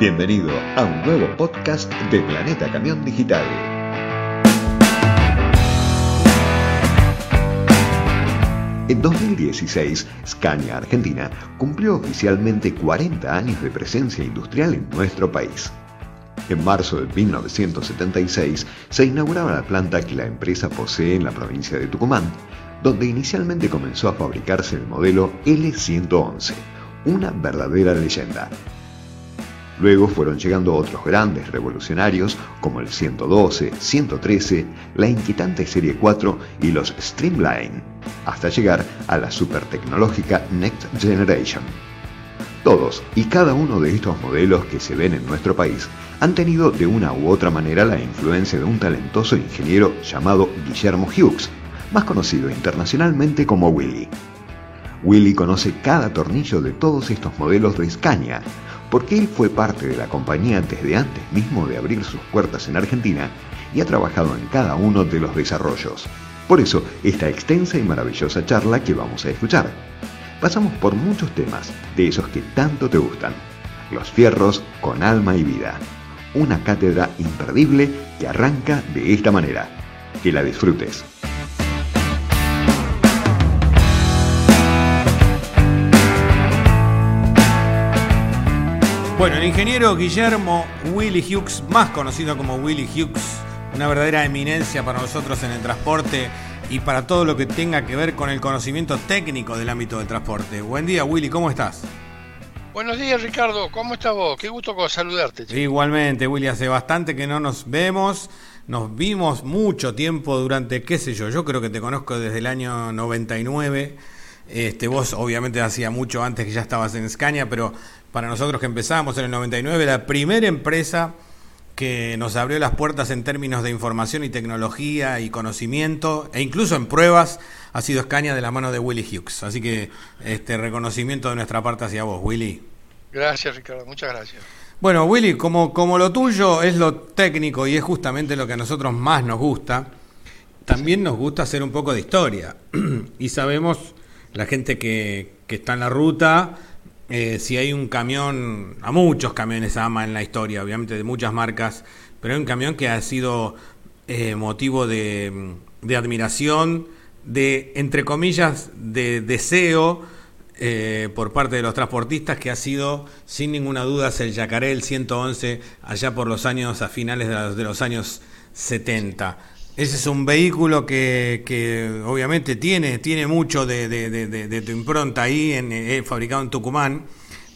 Bienvenido a un nuevo podcast de Planeta Camión Digital. En 2016, Scania Argentina cumplió oficialmente 40 años de presencia industrial en nuestro país. En marzo de 1976 se inauguraba la planta que la empresa posee en la provincia de Tucumán, donde inicialmente comenzó a fabricarse el modelo L111, una verdadera leyenda. Luego fueron llegando otros grandes revolucionarios como el 112, 113, la inquietante Serie 4 y los Streamline, hasta llegar a la super tecnológica Next Generation. Todos y cada uno de estos modelos que se ven en nuestro país han tenido de una u otra manera la influencia de un talentoso ingeniero llamado Guillermo Hughes, más conocido internacionalmente como Willy. Willy conoce cada tornillo de todos estos modelos de Scania, porque él fue parte de la compañía desde antes mismo de abrir sus puertas en Argentina y ha trabajado en cada uno de los desarrollos. Por eso, esta extensa y maravillosa charla que vamos a escuchar. Pasamos por muchos temas, de esos que tanto te gustan. Los fierros con alma y vida. Una cátedra imperdible que arranca de esta manera. Que la disfrutes. Bueno, el ingeniero Guillermo Willy Hughes, más conocido como Willy Hughes, una verdadera eminencia para nosotros en el transporte y para todo lo que tenga que ver con el conocimiento técnico del ámbito del transporte. Buen día, Willy, ¿cómo estás? Buenos días, Ricardo. ¿Cómo estás vos? Qué gusto saludarte. Chico. Igualmente, Willy, hace bastante que no nos vemos. Nos vimos mucho tiempo durante, qué sé yo, yo creo que te conozco desde el año 99. Este, vos obviamente hacía mucho antes que ya estabas en Scania, pero para nosotros que empezamos en el 99, la primera empresa que nos abrió las puertas en términos de información y tecnología y conocimiento, e incluso en pruebas, ha sido Scania de la mano de Willy Hughes. Así que este reconocimiento de nuestra parte hacia vos, Willy. Gracias, Ricardo, muchas gracias. Bueno, Willy, como, como lo tuyo es lo técnico y es justamente lo que a nosotros más nos gusta, también nos gusta hacer un poco de historia. y sabemos, la gente que, que está en la ruta, eh, si hay un camión, a muchos camiones ama en la historia, obviamente de muchas marcas, pero hay un camión que ha sido eh, motivo de, admiración, de, entre comillas, de deseo eh, por parte de los transportistas, que ha sido, sin ninguna duda, el Yacaré, el 111, allá por los años, a finales de los años 70. Ese es un vehículo que, que obviamente tiene, tiene mucho de, tu impronta ahí, en, eh, fabricado en Tucumán.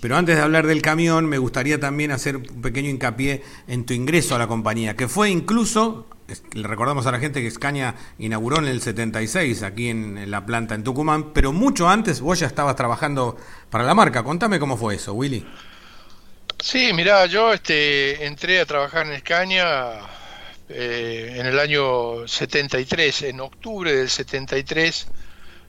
Pero antes de hablar del camión, me gustaría también hacer un pequeño hincapié en tu ingreso a la compañía, que fue incluso, le recordamos a la gente que Scania inauguró en el 76 aquí en, la planta en Tucumán, pero mucho antes vos ya estabas trabajando para la marca. Contame cómo fue eso, Willy. Sí, mira, yo este, entré a trabajar en Scania eh, en el año 73, en octubre del 73,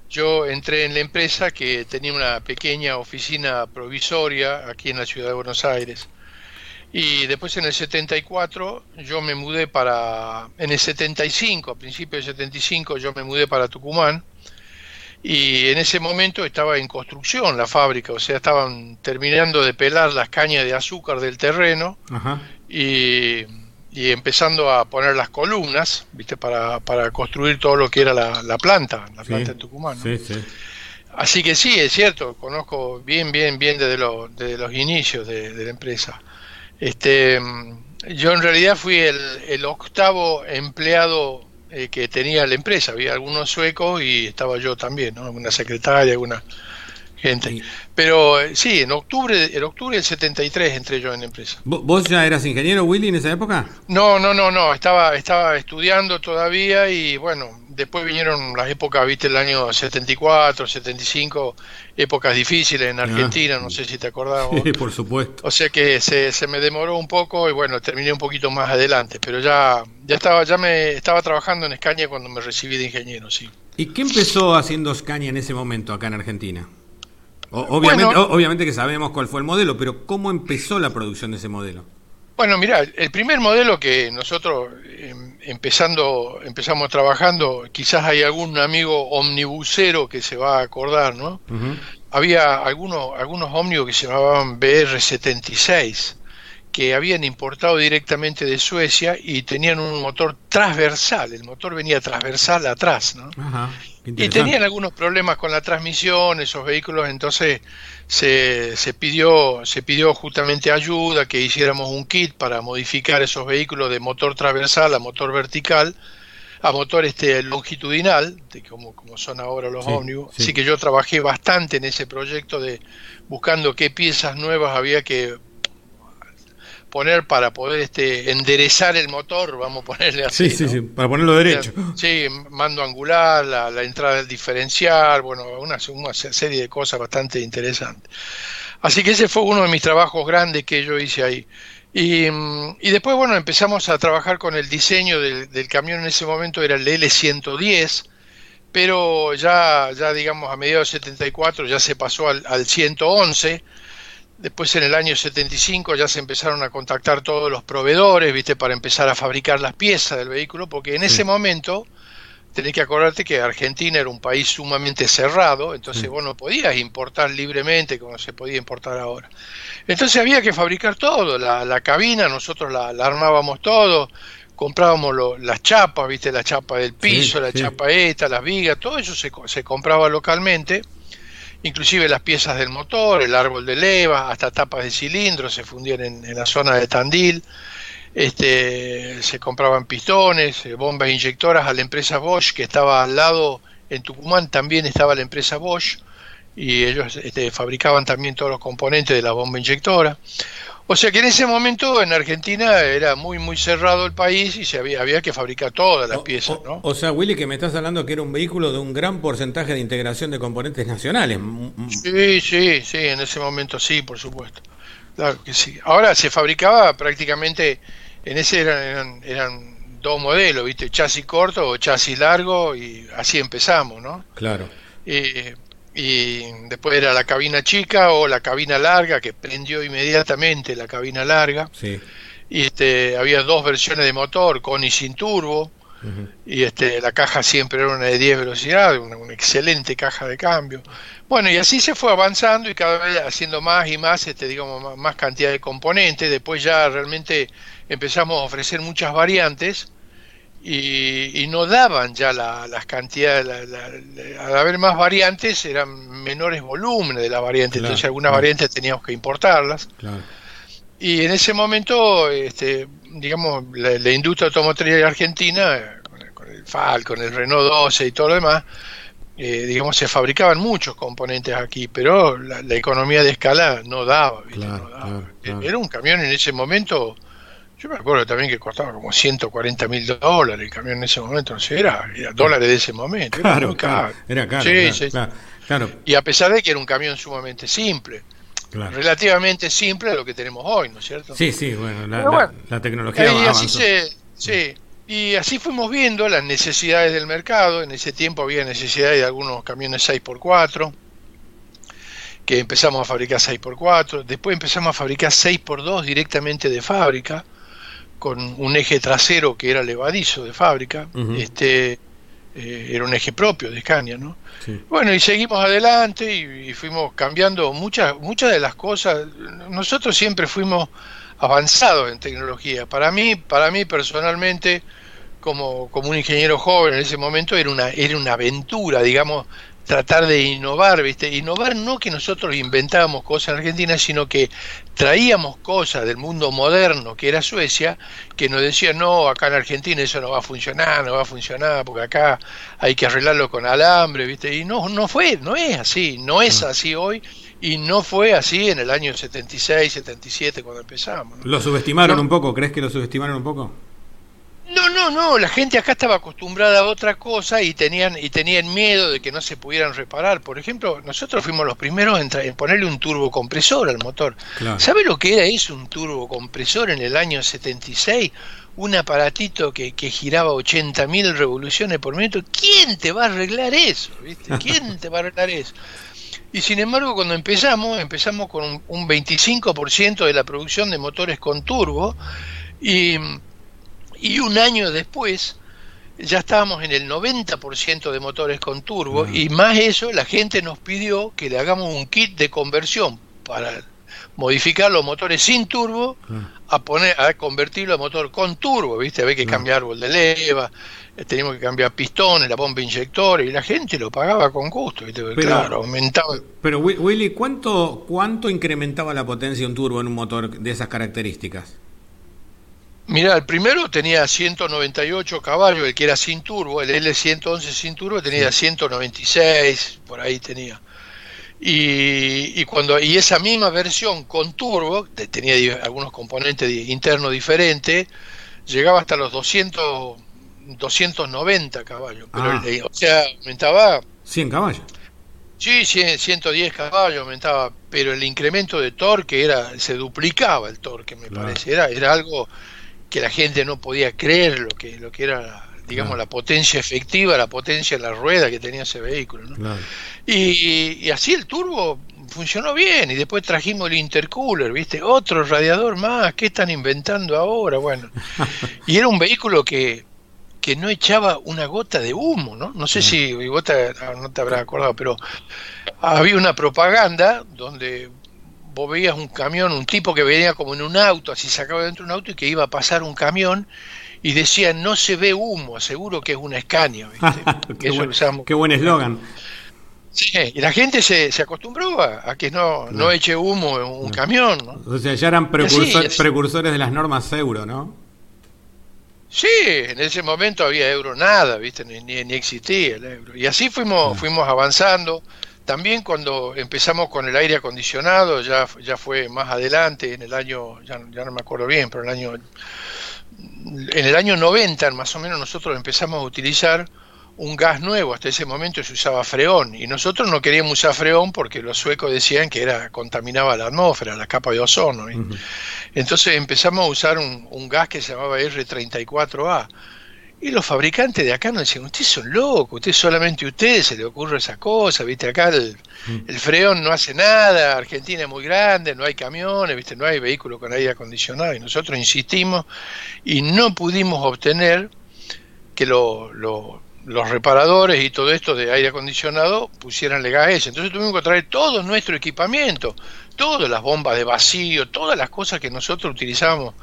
yo entré en la empresa que tenía una pequeña oficina provisoria aquí en la ciudad de Buenos Aires. Y después en el 74 yo me mudé para, en el 75, a principios del 75 yo me mudé para Tucumán y en ese momento estaba en construcción la fábrica, o sea, estaban terminando de pelar las cañas de azúcar del terreno y y empezando a poner las columnas, ¿viste? Para, para construir todo lo que era la, planta, la planta en Tucumán. Así que sí, es cierto, conozco bien, bien, bien desde, desde los inicios de, la empresa. Este, yo en realidad fui el, octavo empleado eh, que tenía la empresa. Había algunos suecos y estaba yo también, ¿no? Una secretaria, alguna gente. Pero eh, sí, en octubre, en octubre del 73 entré yo en la empresa. ¿Vos ya eras ingeniero, Willy, en esa época? No, no, no, no, estaba, estaba estudiando todavía y bueno, después vinieron las épocas, viste, el año 74, 75, épocas difíciles en Argentina, no sé si te acordás. Sí, por supuesto. O sea que se, se me demoró un poco y bueno, terminé un poquito más adelante, pero ya, ya estaba, ya me estaba trabajando en Escaña cuando me recibí de ingeniero, sí. ¿Y qué empezó haciendo Scania en ese momento acá en Argentina? Obviamente, obviamente que sabemos cuál fue el modelo, pero ¿cómo empezó la producción de ese modelo? Bueno, mira, el primer modelo que nosotros em, empezando, empezamos trabajando, quizás hay algún amigo omnibusero que se va a acordar, ¿no? Había algunos, algunos ómnibus que se llamaban BR-76, que habían importado directamente de Suecia y tenían un motor transversal, el motor venía transversal atrás, ¿no? y tenían algunos problemas con la transmisión, esos vehículos, entonces se, se, pidió, se pidió justamente ayuda, que hiciéramos un kit para modificar esos vehículos de motor transversal a motor vertical, a motor este longitudinal, de como, como son ahora los ómnibus. Así que yo trabajé bastante en ese proyecto de buscando qué piezas nuevas había que poner para poder este enderezar el motor, vamos a ponerle así. Sí, sí, sí, para ponerlo derecho. Sí, mando angular, la, entrada del diferencial, bueno, una, una, serie de cosas bastante interesantes. Así que ese fue uno de mis trabajos grandes que yo hice ahí. Y, mm, y después, bueno, empezamos a trabajar con el diseño del, del camión en ese momento, era el L110, pero ya, ya digamos a mediados de 74 ya se pasó al, al 111 Después en el año 75 ya se empezaron a contactar todos los proveedores, ¿viste? Para empezar a fabricar las piezas del vehículo, porque en ese momento tenés que acordarte que Argentina era un país sumamente cerrado, entonces vos no podías importar libremente como se podía importar ahora. Entonces había que fabricar todo, la, cabina, nosotros la, armábamos todo, comprábamos las chapas, ¿viste? La chapa del piso, la chapa esta, las vigas, todo eso se, se compraba localmente inclusive las piezas del motor, el árbol de leva, hasta tapas de cilindros se fundían en, la zona de Tandil, este, se compraban pistones, eh, bombas inyectoras a la empresa Bosch que estaba al lado, en Tucumán también estaba la empresa Bosch y ellos este, fabricaban también todos los componentes de la bomba inyectora. O sea que en ese momento en Argentina era muy muy cerrado el país y se había, había que fabricar todas las piezas, ¿no? O sea, Willy, que me estás hablando que era un vehículo de un gran porcentaje de integración de componentes nacionales. Sí, sí, sí, en ese momento sí, por supuesto. Claro que sí. Ahora se fabricaba prácticamente, en ese eran, eran, dos modelos, ¿viste? Chasis corto o chasis largo y así empezamos, ¿no? Claro. Eh, y después era la cabina chica o la cabina larga que prendió inmediatamente la cabina larga. Y este había dos versiones de motor con y sin turbo. Y este la caja siempre era una de 10 velocidades una, excelente caja de cambio. Bueno y así se fue avanzando y cada vez haciendo más y más este digamos más cantidad de componentes. Después ya realmente empezamos a ofrecer muchas variantes y, no daban ya las cantidades, al haber más variantes eran menores volúmenes de las variantes, entonces algunas variantes teníamos que importarlas. Y en ese momento, este, digamos, la, industria automotriz argentina, con el, con el Renault 12 y todo lo demás, eh, digamos, se fabricaban muchos componentes aquí, pero la, economía de escala no daba. Era un camión en ese momento yo me acuerdo también que costaba como 140 mil dólares el camión en ese momento, no sé, era, dólares de ese momento. Claro, era caro. Era caro, sí, claro, Y a pesar de que era un camión sumamente simple, relativamente simple a lo que tenemos hoy, ¿no es cierto? Sí, sí, bueno, la, tecnología y así Sí, y así fuimos viendo las necesidades del mercado. En ese tiempo había necesidades de algunos camiones 6x4 que empezamos a fabricar 6x4, después empezamos a fabricar 6x2 directamente de fábrica, con un eje trasero que era levadizo de fábrica, este eh, era un eje propio de Scania, ¿no? Bueno, y seguimos adelante y, fuimos cambiando muchas muchas de las cosas. Nosotros siempre fuimos avanzados en tecnología. Para mí, para mí personalmente, como, como un ingeniero joven en ese momento, era una, era una aventura, digamos, tratar de innovar, ¿viste? Innovar no que nosotros inventábamos cosas en Argentina, sino que traíamos cosas del mundo moderno, que era Suecia, que nos decían, no, acá en Argentina eso no va a funcionar, no va a funcionar, porque acá hay que arreglarlo con alambre, ¿viste? Y no, no fue, no es así, no es mm. así hoy, y no fue así en el año 76, 77 cuando empezamos. ¿Lo subestimaron un poco? ¿Crees que lo subestimaron un poco? No, no, no, la gente acá estaba acostumbrada a otra cosa y tenían y tenían miedo de que no se pudieran reparar. Por ejemplo, nosotros fuimos los primeros en, ponerle un turbocompresor al motor. ¿Sabe lo que era eso, un turbocompresor en el año 76? Un aparatito que, que giraba 80.000 revoluciones por minuto. ¿Quién te va a arreglar eso? ¿viste? ¿Quién te va a arreglar eso? Y sin embargo, cuando empezamos, empezamos con un, un 25% de la producción de motores con turbo y y un año después ya estábamos en el 90% de motores con turbo y más eso la gente nos pidió que le hagamos un kit de conversión para modificar los motores sin turbo a poner a convertirlo a motor con turbo, ¿viste? Había que cambiar árbol de leva, eh, teníamos que cambiar pistones, la bomba inyector y la gente lo pagaba con gusto, ¿viste? Pero- claro, aumentaba. Pero Wi- Willy, ¿cuánto, ¿cuánto incrementaba la potencia de un turbo en un motor de esas características? Mirá, el primero tenía 198 caballos, el que era sin turbo, el L111 sin turbo tenía 196, por ahí tenía. Y, y cuando y esa misma versión con turbo, te- tenía algunos componentes internos diferentes, llegaba hasta los 200, 290 caballos. Pero Ah. el- o sea, aumentaba 100 caballos. Sí, 100, 110 caballos aumentaba, pero el incremento de torque era se duplicaba el torque, me Claro. parece. Era, era algo que la gente no podía creer lo que lo que era, digamos, Claro. la potencia efectiva, la potencia en la rueda que tenía ese vehículo. ¿no? Claro. Y, y así el turbo funcionó bien y después trajimos el intercooler, ¿viste? Otro radiador más, ¿qué están inventando ahora? Bueno, y era un vehículo que que no echaba una gota de humo, ¿no? No sé si vos te- no te habrás acordado, pero había una propaganda donde vos veías un camión, un tipo que venía como en un auto, así sacaba dentro de un auto y que iba a pasar un camión y decía no se ve humo, seguro que es una Scania, ¿viste? qué, buen, lo usamos. qué buen eslogan. Sí, y la gente se, se acostumbró a, a que no, no eche humo en un camión, ¿no? O sea, ya eran precursor- precursores de las normas euro, ¿no? Sí, en ese momento había euro nada, ¿viste? Ni, ni, ni existía el euro. Y así fuimos, fuimos avanzando. También cuando empezamos con el aire acondicionado, ya, ya fue más adelante, en el año, ya, ya no me acuerdo bien, pero en el año, en el año 90 más o menos nosotros empezamos a utilizar un gas nuevo, hasta ese momento se usaba freón, y nosotros no queríamos usar freón porque los suecos decían que era contaminaba la atmósfera, la capa de ozono. Entonces empezamos a usar un, un gas que se llamaba R34A. Y los fabricantes de acá nos decían, ustedes son locos, ustedes solamente a ustedes se le ocurre esa cosa, viste, acá el, el freón no hace nada, Argentina es muy grande, no hay camiones, viste, no hay vehículos con aire acondicionado, y nosotros insistimos y no pudimos obtener que lo- lo- los reparadores y todo esto de aire acondicionado pusieran gas ese. Entonces tuvimos que traer todo nuestro equipamiento, todas las bombas de vacío, todas las cosas que nosotros utilizábamos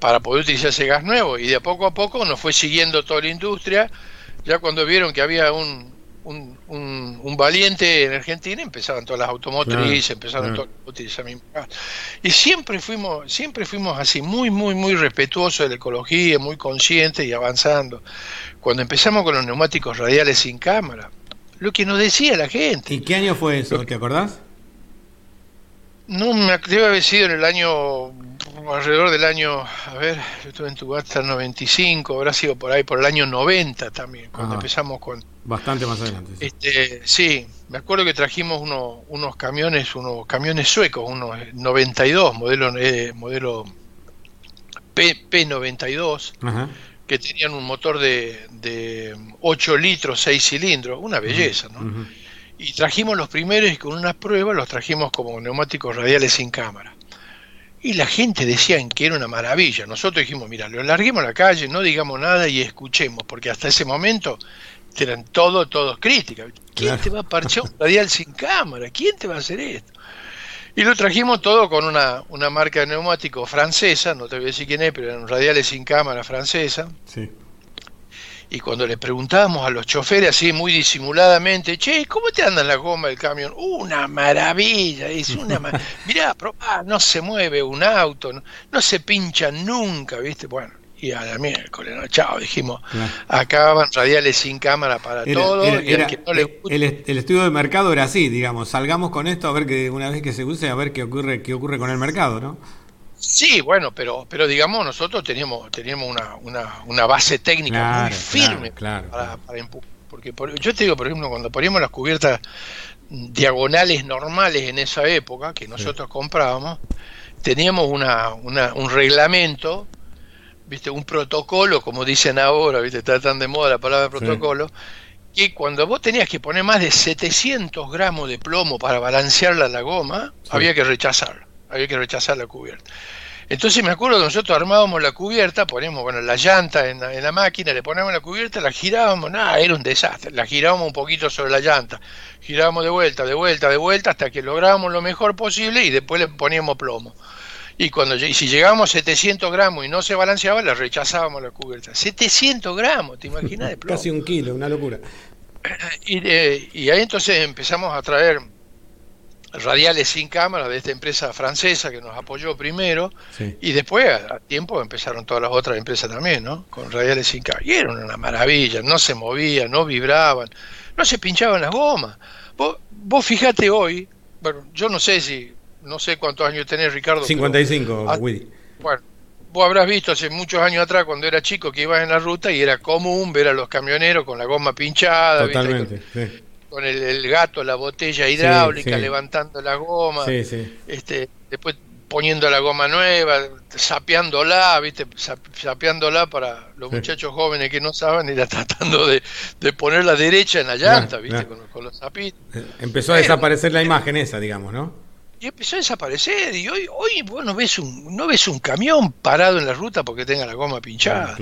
para poder utilizar ese gas nuevo. Y de poco a poco nos fue siguiendo toda la industria. Ya cuando vieron que había un, un, un- un valiente en Argentina, empezaban todas las automotrices, Claro, empezaron claro. a utilizar mismo gas. Y siempre fuimos, siempre fuimos así, muy, muy, muy respetuosos de la ecología, muy conscientes y avanzando. Cuando empezamos con los neumáticos radiales sin cámara, lo que nos decía la gente. ¿Y qué año fue eso? ¿Te acordás? No me debe haber sido en el año, alrededor del año, a ver, yo estuve en tu hasta el 95, habrá sido por ahí, por el año 90 también, cuando Ajá. empezamos con... Bastante más adelante. sí. Este, sí, me acuerdo que trajimos unos, unos camiones, unos camiones suecos, unos 92, modelo, eh, modelo P, P92, Ajá. que tenían un motor de, de 8 litros, 6 cilindros, una belleza, ¿no? Y trajimos los primeros y con unas pruebas los trajimos como neumáticos radiales sin cámara. Y la gente decía que era una maravilla. Nosotros dijimos, mira, lo larguemos a la calle, no digamos nada y escuchemos, porque hasta ese momento eran todo, todos críticas. ¿Quién Claro. te va a parchar un radial sin cámara? ¿Quién te va a hacer esto? Y lo trajimos todo con una, una marca de neumático francesa, no te voy a decir quién es, pero eran radiales sin cámara francesa. Sí. Y cuando le preguntábamos a los choferes así muy disimuladamente, che, ¿cómo te anda la goma del camión? Una maravilla, es una ma- mirá, probá, no se mueve un auto, no, no se pincha nunca, ¿viste? Bueno, y a la miércoles, ¿no? Chao, dijimos, Claro. acaban radiales sin cámara para Era- todo, era- y al era- que no le el, el estudio de mercado era así, digamos, salgamos con esto a ver que una vez que se use, a ver qué ocurre, qué ocurre con el mercado, ¿no? Sí, bueno, pero, pero digamos, nosotros teníamos, teníamos una, una, una base técnica Claro, muy firme claro, claro, para, para empujar. Porque por- yo te digo, por ejemplo, cuando poníamos las cubiertas diagonales normales en esa época, que nosotros comprábamos, teníamos una, una- un reglamento, viste, un protocolo, como dicen ahora, viste, está tan de moda la palabra Sí. protocolo, que cuando vos tenías que poner más de 700 gramos de plomo para balancearla la goma, Sí. había que rechazarla, había que rechazar la cubierta. Entonces me acuerdo que nosotros armábamos la cubierta, ponemos bueno, la llanta en la, máquina, le poníamos la cubierta, la girábamos, nada, era un desastre, la girábamos un poquito sobre la llanta, girábamos de vuelta, de vuelta, de vuelta, hasta que lográbamos lo mejor posible y después le poníamos plomo. Y cuando y si llegábamos a 700 gramos y no se balanceaba, la rechazábamos la cubierta. 700 gramos, ¿te imaginas de plomo? Casi un kilo, una locura. Y, eh, y ahí entonces empezamos a traer radiales sin cámara de esta empresa francesa que nos apoyó primero y después a, tiempo empezaron todas las otras empresas también, ¿no? Con radiales sin cámara. Y eran una maravilla, no se movían, no vibraban, no se pinchaban las gomas. Vos, vos fijate hoy, bueno, yo no sé si, no sé cuántos años tenés Ricardo. 55, ah, Bueno, vos habrás visto hace muchos años atrás cuando era chico que ibas en la ruta y era común ver a los camioneros con la goma pinchada. Totalmente, sí con el, gato, la botella hidráulica, levantando la goma, este, después poniendo la goma nueva, sapeándola, ¿viste? Sapeándola para los muchachos jóvenes que no saben, era tratando de, de ponerla derecha en la llanta, ¿viste? Con, los zapitos. Eh, empezó a desaparecer la imagen esa, digamos, ¿no? Y empezó a desaparecer y hoy hoy vos no ves un no ves un camión parado en la ruta porque tenga la goma pinchada.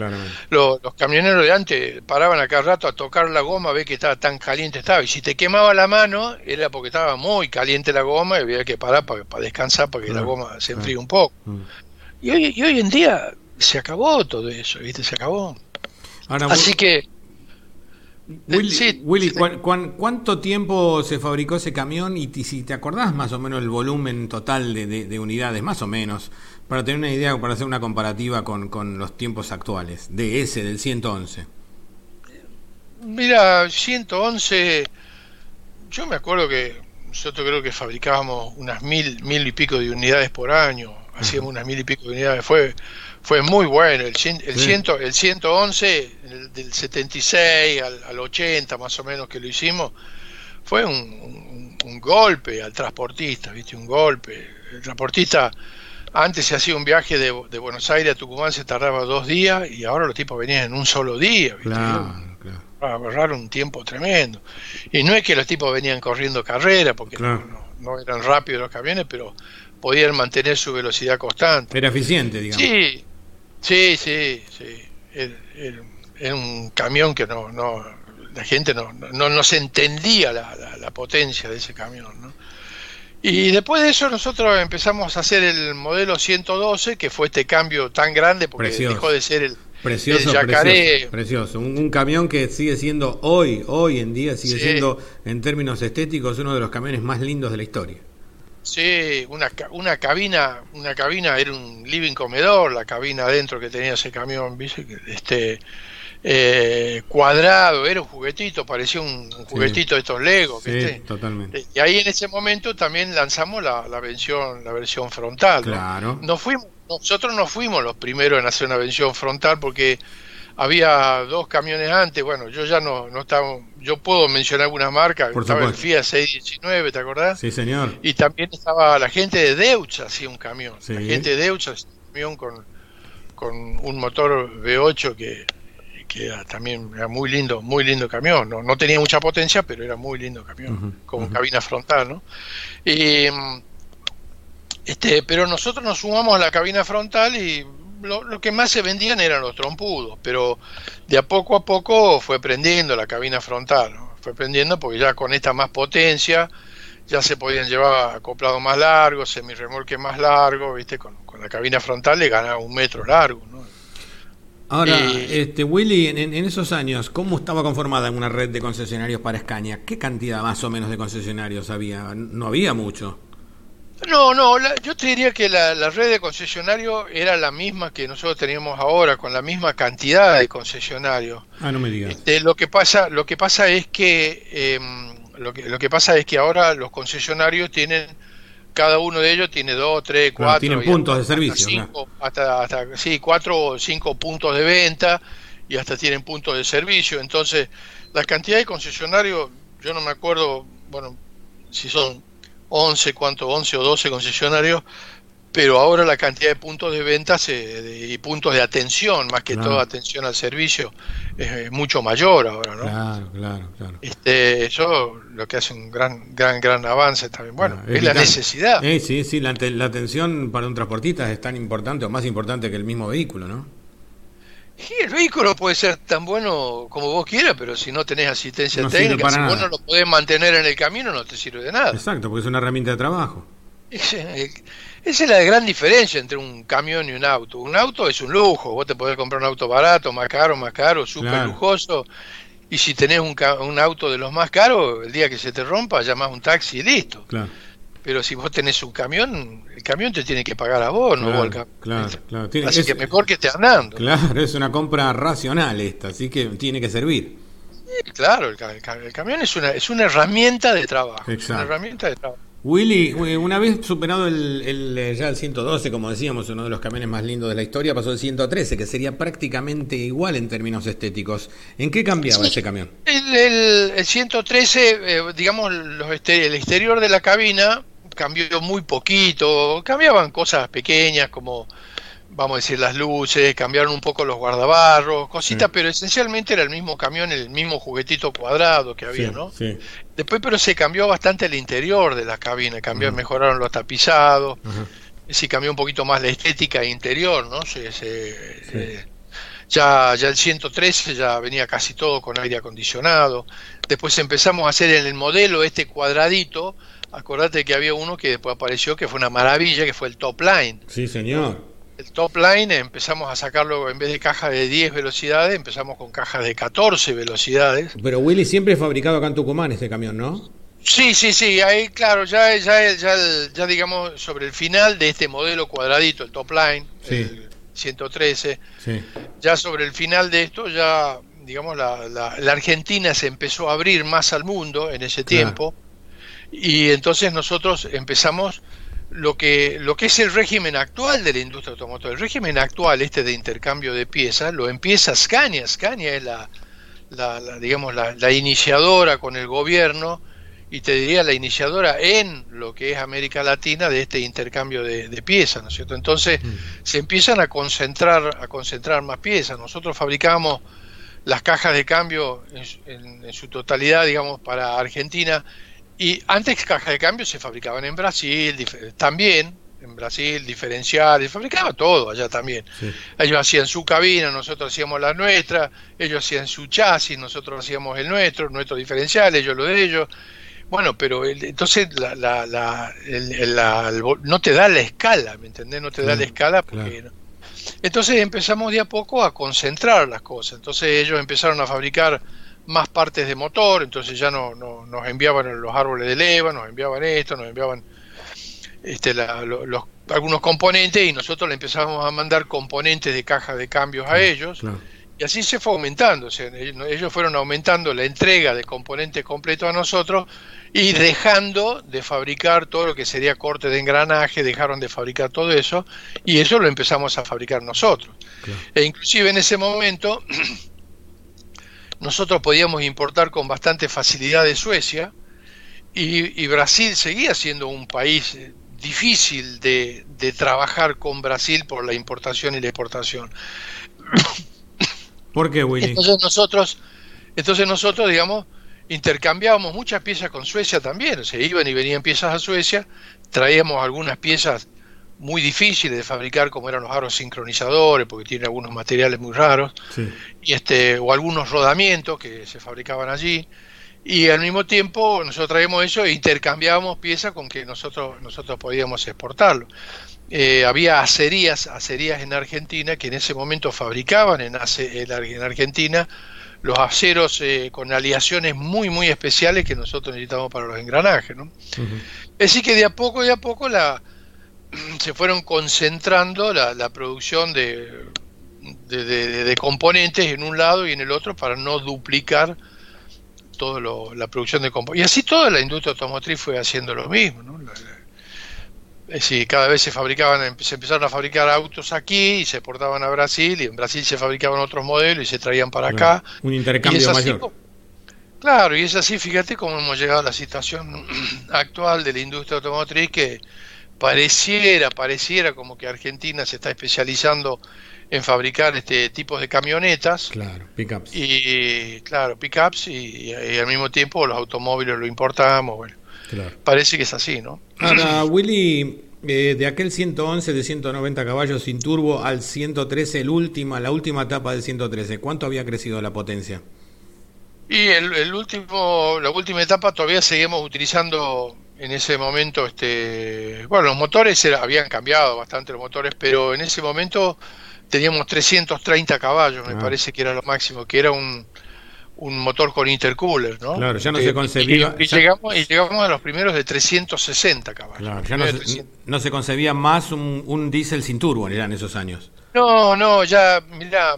Los, camioneros de antes paraban acá rato a tocar la goma a ver que estaba tan caliente estaba y si te quemaba la mano era porque estaba muy caliente la goma y había que parar para, para descansar para que la goma se enfríe un poco. Mm. y hoy y hoy en día se acabó todo eso viste se acabó. Así que Willy, cuánto tiempo se fabricó ese camión? Y si te acordás más o menos el volumen total de, unidades, más o menos, para tener una idea, para hacer una comparativa con, los tiempos actuales, de ese, del 111. Mira, 111, yo me acuerdo que nosotros creo que fabricábamos unas mil, mil y pico de unidades por año, hacíamos unas mil y pico de unidades, fue fue muy bueno. El, el, ciento, el 111, del 76 al, al, 80 más o menos que lo hicimos, fue un, golpe al transportista, ¿viste? Un golpe. El transportista, antes se hacía un viaje de, Buenos Aires a Tucumán, se tardaba dos días y ahora los tipos venían en un solo día, ¿viste? Claro, claro. Para ahorrar un tiempo tremendo. Y no es que los tipos venían corriendo carrera, porque no, no eran rápidos los camiones, pero podían mantener su velocidad constante. Era eficiente, digamos. Sí, Sí, sí, sí. Era un camión que no, no la gente no, no, no se entendía la, la, potencia de ese camión, ¿no? Y después de eso nosotros empezamos a hacer el modelo 112, que fue este cambio tan grande porque dejó de ser el, precioso, yacaré. Precioso, Un, camión que sigue siendo hoy, hoy en día, sigue siendo en términos estéticos uno de los camiones más lindos de la historia. Sí, una, una cabina, una cabina era un living comedor, la cabina adentro que tenía ese camión, este eh, cuadrado, era un juguetito, parecía un, juguetito de estos Legos, sí, totalmente. Y ahí en ese momento también lanzamos la, la versión, la versión frontal. Claro. fuimos, nosotros no fuimos los primeros en hacer una versión frontal porque había dos camiones antes, bueno, yo ya no, no estaba, yo puedo mencionar algunas marcas, estaba el Fiat 619, ¿te acordás? Sí, señor. Y también estaba la gente de Deutz hacía un camión, la gente de Deutz hacía un camión con, con un motor V8 que, que era también era muy lindo, muy lindo camión, no, no tenía mucha potencia, pero era muy lindo camión, con cabina frontal, ¿no? Y, este, pero nosotros nos sumamos a la cabina frontal y lo, que más se vendían eran los trompudos, pero de a poco a poco fue prendiendo la cabina frontal, fue prendiendo porque ya con esta más potencia ya se podían llevar acoplados más largos, semirremolque más largo, viste, con, la cabina frontal le ganaba un metro largo, Ahora, este Willy, en, en, esos años, ¿cómo estaba conformada una red de concesionarios para Escaña? ¿Qué cantidad más o menos de concesionarios había? No había mucho. No, no, yo te diría que la, red de concesionarios era la misma que nosotros teníamos ahora, con la misma cantidad de concesionarios. Ah, no me digas. Este, lo que pasa, lo que pasa es que, em, lo que lo que pasa es que ahora los concesionarios tienen, cada uno de ellos tiene dos, tres, cuatro. tienen puntos de servicio. Cinco, hasta, hasta, sí, cuatro o cinco puntos de venta y hasta tienen puntos de servicio. Entonces, la cantidad de concesionarios, yo no me acuerdo, bueno, si son 11, cuánto, 11 o 12 concesionarios, pero ahora la cantidad de puntos de venta y puntos de atención, más que todo atención al servicio, es mucho mayor ahora, ¿no? Claro, claro, claro. Este, eso lo que hace un gran, gran, gran avance también. Bueno, es, la necesidad. Eh, sí, sí, la, la atención para un transportista es tan importante o más importante que el mismo vehículo, ¿no? Sí, el vehículo puede ser tan bueno como vos quieras, pero si no tenés asistencia técnica, si vos no lo podés mantener en el camino, no te sirve de nada. Exacto, porque es una herramienta de trabajo. Esa es la gran diferencia entre un camión y un auto. Un auto es un lujo, vos te podés comprar un auto barato, más caro, más caro, súper lujoso. Y si tenés un, un, auto de los más caros, el día que se te rompa, llamás un taxi y listo. Pero si vos tenés un camión, el camión te tiene que pagar a vos, no vos Claro, claro. así que mejor que esté andando. Claro, es una compra racional esta, así que tiene que servir. claro, el, camión es una, es una herramienta de trabajo. Una herramienta de trabajo. Willy, una vez superado el, eh, ya el 112, como decíamos, uno de los camiones más lindos de la historia, pasó el 113, que sería prácticamente igual en términos estéticos. ¿En qué cambiaba ese camión? El, 113, eh, digamos, los el exterior de la cabina cambió muy poquito, cambiaban cosas pequeñas como vamos a decir, las luces, cambiaron un poco los guardabarros, cositas, pero esencialmente era el mismo camión, el mismo juguetito cuadrado que había, ¿no? Sí. Después, pero se cambió bastante el interior de la cabina, cambió, mejoraron los tapizados, sí cambió un poquito más la estética interior, ¿no? Se, se, ya, ya el 113 ya venía casi todo con aire acondicionado. Después empezamos a hacer en el modelo este cuadradito. Acordate que había uno que después apareció que fue una maravilla, que fue el top line. Sí, señor el top line empezamos a sacarlo en vez de caja de 10 velocidades, empezamos con cajas de 14 velocidades. Pero Willy siempre es fabricado acá en Tucumán este camión, ¿no? Sí, sí, sí, ahí claro, ya, ya, ya, ya digamos sobre el final de este modelo cuadradito, el top line, el 113, ya sobre el final de esto, ya digamos la, la, Argentina se empezó a abrir más al mundo en ese tiempo y entonces nosotros empezamos lo que, lo que es el régimen actual de la industria automotriz. El régimen actual, este de intercambio de piezas, lo empieza Scania. Scania es la, la, digamos, la, iniciadora con el gobierno y te diría la iniciadora en lo que es América Latina de este intercambio de, piezas, ¿no es cierto? Entonces mm. se empiezan a concentrar, a concentrar más piezas. Nosotros fabricamos las cajas de cambio en su totalidad, digamos, para Argentina y antes cajas de cambio se fabricaban en Brasil, también en Brasil, diferenciales, fabricaba todo allá también. Ellos hacían su cabina, nosotros hacíamos la nuestra, ellos hacían su chasis, nosotros hacíamos el nuestro, nuestro diferencial, ellos lo de ellos. Bueno, pero entonces la, la, no te da la escala, ¿me entendés? No te da la escala porque... Entonces empezamos de a poco a concentrar las cosas. Entonces ellos empezaron a fabricar más partes de motor, entonces ya no, nos enviaban los árboles de leva, nos enviaban esto, nos enviaban este, los, algunos componentes y nosotros le empezábamos a mandar componentes de caja de cambios a ellos. Y así se fue aumentando, ellos fueron aumentando la entrega de componentes completos a nosotros y dejando de fabricar todo lo que sería corte de engranaje, dejaron de fabricar todo eso y eso lo empezamos a fabricar nosotros. E inclusive en ese momento nosotros podíamos importar con bastante facilidad de Suecia y, Brasil seguía siendo un país eh, difícil de, trabajar con Brasil por la importación y la exportación. ¿Por qué, Willy? Entonces nosotros, entonces nosotros, digamos, intercambiábamos muchas piezas con Suecia también. Se iban y venían piezas a Suecia, traíamos algunas piezas muy difíciles de fabricar como eran los aros sincronizadores porque tienen algunos materiales muy raros y este o algunos rodamientos que se fabricaban allí. Y al mismo tiempo nosotros traíamos eso e intercambiábamos piezas con que nosotros nosotros podíamos exportarlo. Eh, había acerías acerías en Argentina que en ese momento fabricaban en, en Argentina los aceros eh, con aleaciones muy muy especiales que nosotros necesitamos para los engranajes ¿no? así que de a poco de a poco la se fueron concentrando la, producción de, de, componentes en un lado y en el otro para no duplicar toda la producción de componentes. Y así toda la industria automotriz fue haciendo lo mismo. ¿no? Es decir, cada vez se fabricaban, se empezaron a fabricar autos aquí y se exportaban a Brasil y en Brasil se fabricaban otros modelos y se traían para acá. Un intercambio mayor. Claro, y es así, fíjate cómo hemos llegado a la situación actual de la industria automotriz que pareciera, pareciera como que Argentina se está especializando en fabricar este tipos de camionetas. Claro, pickups. Y claro, pickups y, y, al mismo tiempo los automóviles lo importamos, bueno. Parece que es así, ¿no? Ahora, Willy, eh, de aquel 111 de 190 caballos sin turbo al 113, el última, la última etapa del 113, ¿cuánto había crecido la potencia? Y el, último, la última etapa todavía seguimos utilizando en ese momento, este, bueno, los motores habían cambiado bastante los motores, pero en ese momento teníamos 330 caballos, me ah. parece que era lo máximo, que era un, un motor con intercooler, ¿no? Claro, ya no se concebía. Y, llegamos, y llegamos a los primeros de 360 caballos. Claro, ya no se, concebía más un, un diésel sin turbo en esos años. No, no, ya, mira,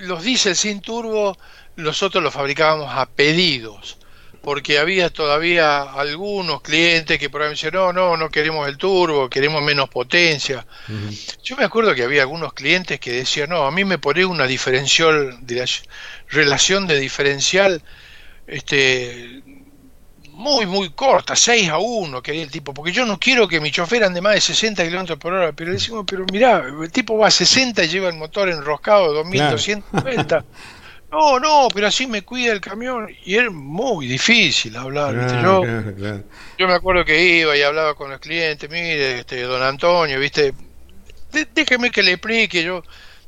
los diésel sin turbo nosotros los fabricábamos a pedidos porque había todavía algunos clientes que por ahí me decían, no, no, no queremos el turbo, queremos menos potencia. Yo me acuerdo que había algunos clientes que decían, no, a mí me pone una diferencial, relación de diferencial este, muy, muy corta, 6 a 1, quería el tipo, porque yo no quiero que mi chofer ande más de 60 kilómetros por hora, pero decimos, pero mirá, el tipo va a 60 y lleva el motor enroscado de 2250. No, no, pero así me cuida el camión. Y es muy difícil hablar. Yo, yo me acuerdo que iba y hablaba con los clientes, mire, este, don Antonio, viste, déjeme que le explique, yo,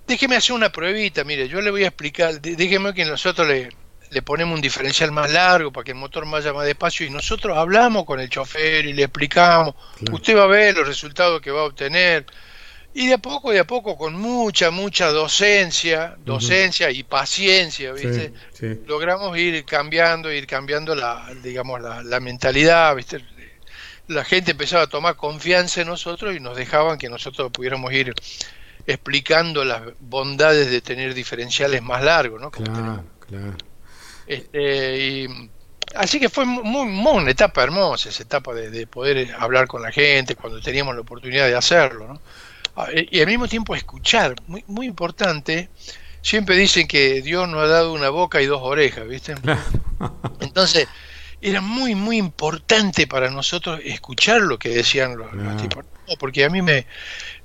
déjeme hacer una pruebita, mire, yo le voy a explicar, déjeme que nosotros le, le ponemos un diferencial más largo para que el motor vaya más despacio y nosotros hablamos con el chofer y le explicamos, usted va a ver los resultados que va a obtener. Y de a poco, de a poco, con mucha, mucha docencia, docencia y paciencia, ¿viste? Logramos ir cambiando, ir cambiando la, digamos, la, mentalidad, ¿viste? La gente empezaba a tomar confianza en nosotros y nos dejaban que nosotros pudiéramos ir explicando las bondades de tener diferenciales más largos, ¿no? claro, claro. Este, así que fue muy, muy, una etapa hermosa, esa etapa de, de poder hablar con la gente cuando teníamos la oportunidad de hacerlo, ¿no? Y al mismo tiempo escuchar, muy, muy importante. Siempre dicen que Dios nos ha dado una boca y dos orejas, ¿viste? Entonces, era muy, muy importante para nosotros escuchar lo que decían los, tipos. Porque a mí me,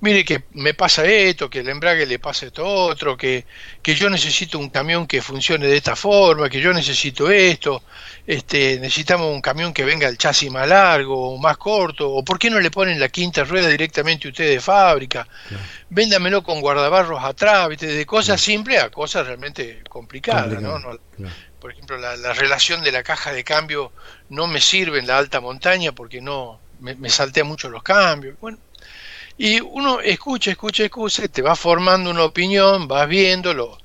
mire que me pasa esto, que el embrague le pasa esto otro, que, que yo necesito un camión que funcione de esta forma, que yo necesito esto, este, necesitamos un camión que venga el chasis más largo o más corto, o por qué no le ponen la quinta rueda directamente usted de fábrica, véndamelo con guardabarros atrás, ¿viste? de cosas simples a cosas realmente complicadas, ¿no? por ejemplo, la, relación de la caja de cambio no me sirve en la alta montaña porque no me, me saltea mucho los cambios. Bueno, y uno escucha, escucha, escucha, te va formando una opinión, vas viéndolo.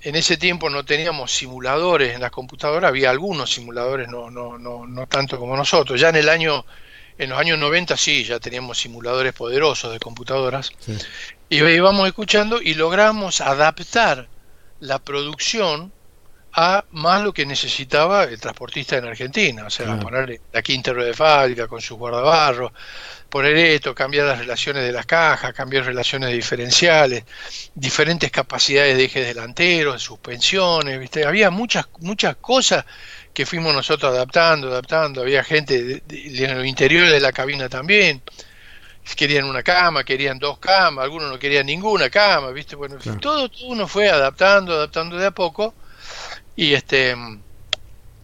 En ese tiempo no teníamos simuladores en las computadoras, había algunos simuladores, no, no, no, no tanto como nosotros. Ya en el año, en los años 90 sí, ya teníamos simuladores poderosos de computadoras. Y íbamos escuchando y logramos adaptar la producción a más lo que necesitaba el transportista en Argentina, o sea, ponerle la quinta rueda de fábrica con sus guardabarros, poner esto, cambiar las relaciones de las cajas, cambiar relaciones diferenciales, diferentes capacidades de ejes delanteros, de suspensiones, ¿viste? había muchas muchas cosas que fuimos nosotros adaptando, adaptando, había gente en el interior de la cabina también, querían una cama, querían dos camas, algunos no querían ninguna cama, ¿viste? Bueno, todo, todo uno fue adaptando, adaptando de a poco y este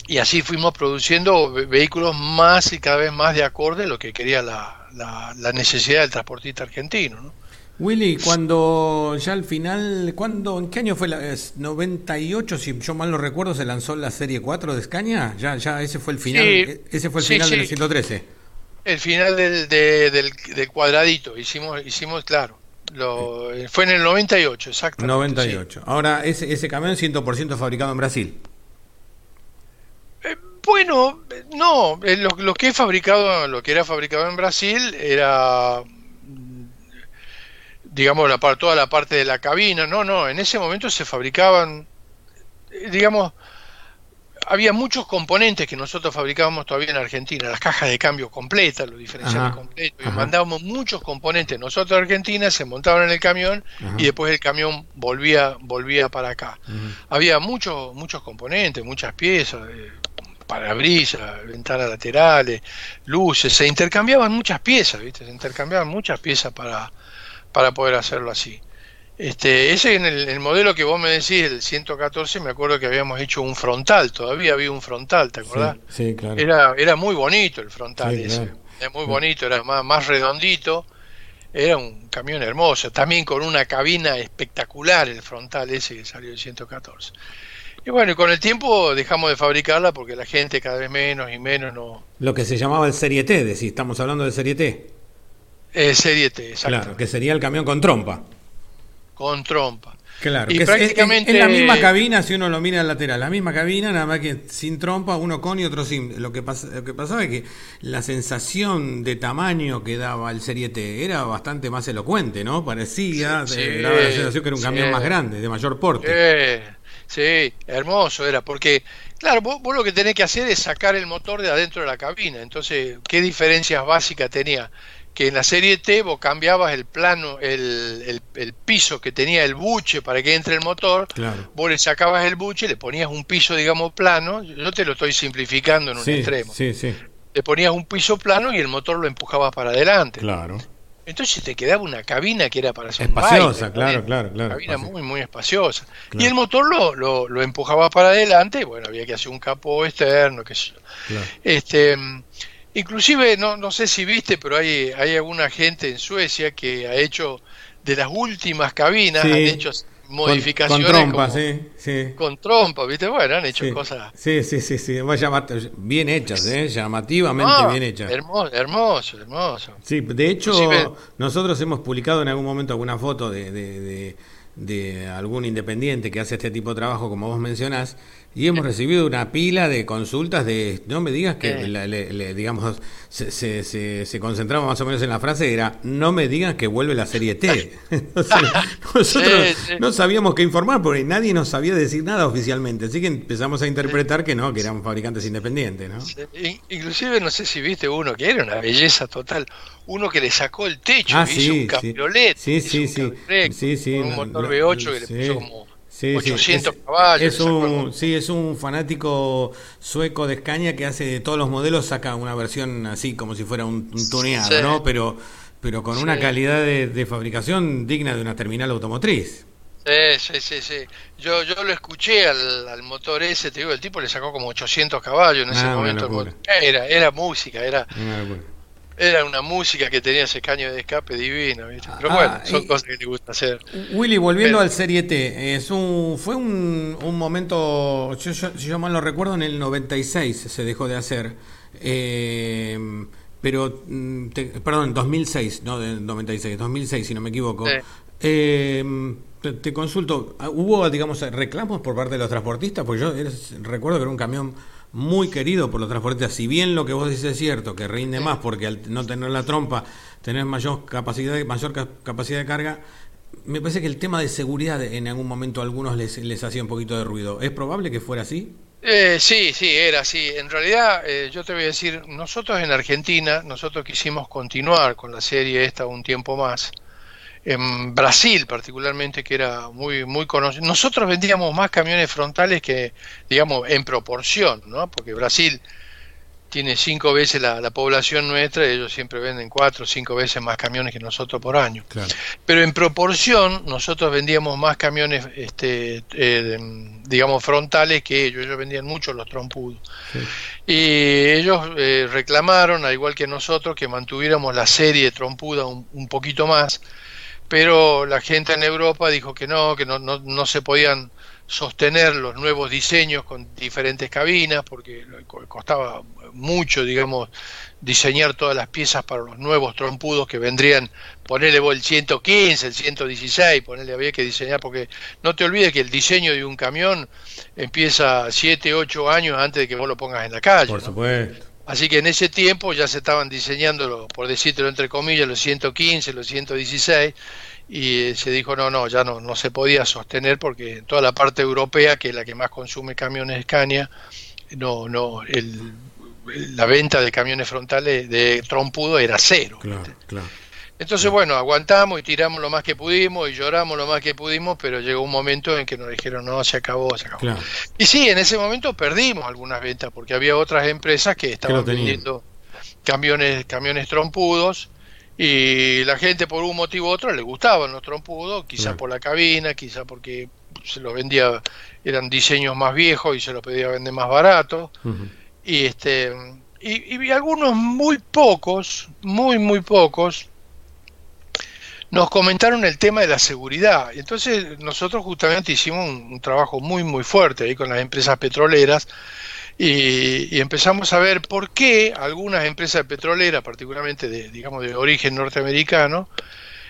y así fuimos produciendo vehículos más y cada vez más de acorde a lo que quería la, la, necesidad del transportista argentino. ¿no? Willy, cuando ya al final, ¿cuándo, ¿en qué año fue? La, 98, si yo mal no recuerdo, se lanzó la serie 4 de Escaña. Ya, ya ese fue el final, e, ese fue el final del 113. El final del, del, del, cuadradito, hicimos, hicimos claro. Lo, fue en el 98, exacto. 98. Ahora, ese, ese camión 100% fabricado en Brasil. Eh, bueno, no, eh, lo, lo, que he fabricado, lo que era fabricado en Brasil era, digamos, la, toda la parte de la cabina. No, no, en ese momento se fabricaban, eh, digamos, había muchos componentes que nosotros fabricábamos todavía en Argentina, las cajas de cambio completas, los diferenciales completos, y mandábamos muchos componentes. Nosotros a Argentina, se montaban en el camión y después el camión volvía volvía para acá. Había muchos muchos componentes, muchas piezas, parabrisas, ventanas laterales, luces, se intercambiaban muchas piezas, ¿viste? Se intercambiaban muchas piezas para, para poder hacerlo así. Este, ese en el, modelo que vos me decís, el 114, me acuerdo que habíamos hecho un frontal, todavía había un frontal, ¿te acordás? Sí, claro. Era, era muy bonito el frontal ese, era muy bonito, era más, más redondito, era un camión hermoso, también con una cabina espectacular el frontal ese que salió el 114. Y bueno, y con el tiempo dejamos de fabricarla porque la gente cada vez menos y menos no... Lo que se llamaba el Serie T, decís, estamos hablando del Serie T. El Serie T, exacto. Claro, que sería el camión con trompa con trompa. Claro, y prácticamente... Es, la misma cabina si uno lo mira al lateral, la misma cabina, nada más que sin trompa, uno con y otro sin. Lo que, pasa, lo que pasaba es que la sensación de tamaño que daba el Serie T era bastante más elocuente, ¿no? Parecía, daba la sensación que era un camión más grande, de mayor porte. Sí, hermoso era, porque, claro, vos, vos, lo que tenés que hacer es sacar el motor de adentro de la cabina, entonces, ¿qué diferencias básicas tenía? Que en la serie T vos cambiabas el plano, el, el, piso que tenía el buche para que entre el motor, vos le sacabas el buche, le ponías un piso, digamos, plano, yo te lo estoy simplificando en un extremo, le ponías un piso plano y el motor lo empujabas para adelante. Claro. Entonces te quedaba una cabina que era para hacer espaciosa, claro, claro, claro. Una cabina muy, muy espaciosa. Y el motor lo, lo, lo, empujaba para adelante, y bueno, había que hacer un capó externo, qué sé yo. Este, Inclusive, no, no sé si viste, pero hay, hay alguna gente en Suecia que ha hecho de las últimas cabinas, han hecho modificaciones. Con, trompa, sí, sí. Con trompa, ¿viste? Bueno, han hecho cosas. Sí, sí, sí, sí. Bien hechas, ¿eh? llamativamente bien hechas. Hermoso, hermoso, hermoso. Sí, de hecho, nosotros hemos publicado en algún momento alguna foto de, de, de algún independiente que hace este tipo de trabajo, como vos mencionás, y hemos recibido una pila de consultas de, no me digas que, le, digamos, se, se, se, concentraba más o menos en la frase, era, no me digas que vuelve la serie T. nosotros no sabíamos qué informar porque nadie nos sabía decir nada oficialmente, así que empezamos a interpretar que no, que eran fabricantes independientes, ¿no? Inclusive no sé si viste uno que era una belleza total, uno que le sacó el techo, ah, hizo un cabriolet, sí, sí, sí, sí, un motor V8 que le puso como Sí, 800 sí, caballos. Es un, sí, es un fanático sueco de Scania que hace de todos los modelos, saca una versión así como si fuera un, tuneado, ¿no? Pero, pero con una calidad de, fabricación digna de una terminal automotriz. Sí, sí, sí, Yo, yo lo escuché al, motor ese, te digo, el tipo le sacó como 800 caballos en ese ah, momento. Era, era música, era... Era una música que tenía ese caño de escape divino, ¿viste? Pero bueno, ah, son cosas que te gusta hacer. Willy, volviendo al Serie T, es un, fue un, un momento, yo, yo, yo, mal lo recuerdo, en el 96 se dejó de hacer. Eh, pero, mm, perdón, 2006, no de 96, 2006 si no me equivoco. Eh, te, consulto, ¿hubo, digamos, reclamos por parte de los transportistas? Pues yo recuerdo que era un camión muy querido por los transportistas. Si bien lo que vos dices es cierto, que rinde más porque al no tener la trompa tenés mayor capacidad, mayor capacidad de carga, me parece que el tema de seguridad en algún momento a algunos les, les hacía un poquito de ruido. ¿Es probable que fuera así? Eh, sí, sí, era así. En realidad, eh, yo te voy a decir, nosotros en Argentina, nosotros quisimos continuar con la serie esta un tiempo más en Brasil particularmente, que era muy, muy conocido. Nosotros vendíamos más camiones frontales que, digamos, en proporción, ¿no? Porque Brasil tiene cinco veces la, población nuestra y ellos siempre venden cuatro o cinco veces más camiones que nosotros por año. Pero en proporción, nosotros vendíamos más camiones, este, eh, digamos, frontales que ellos. Ellos vendían mucho los trompudos. Y ellos eh, reclamaron, al igual que nosotros, que mantuviéramos la serie trompuda un, un poquito más pero la gente en Europa dijo que no, que no, no, no se podían sostener los nuevos diseños con diferentes cabinas porque costaba mucho, digamos, diseñar todas las piezas para los nuevos trompudos que vendrían, ponerle el 115, el 116, ponerle había que diseñar, porque no te olvides que el diseño de un camión empieza 7, 8 años antes de que vos lo pongas en la calle. Por supuesto. Así que en ese tiempo ya se estaban diseñando, por decirlo entre comillas, los 115, los 116, y se dijo no, no, ya no, no se podía sostener porque toda la parte europea, que es la que más consume camiones Scania, no, no, el, la venta de camiones frontales de trompudo era cero. Claro, claro. Entonces, bueno, aguantamos y tiramos lo más que pudimos y lloramos lo más que pudimos, pero llegó un momento en que nos dijeron, no, se acabó, se acabó. Y sí, en ese momento perdimos algunas ventas, porque había otras empresas que estaban vendiendo camiones, camiones trompudos, y la gente por un motivo u otro le gustaban los trompudos, quizás por la cabina, quizás porque se los vendía, eran diseños más viejos y se los pedía vender más barato. Y este y, algunos muy pocos, muy muy pocos, nos comentaron el tema de la seguridad. Entonces nosotros justamente hicimos un, trabajo muy muy fuerte ahí con las empresas petroleras y, empezamos a ver por qué algunas empresas petroleras, particularmente de, digamos, de origen norteamericano,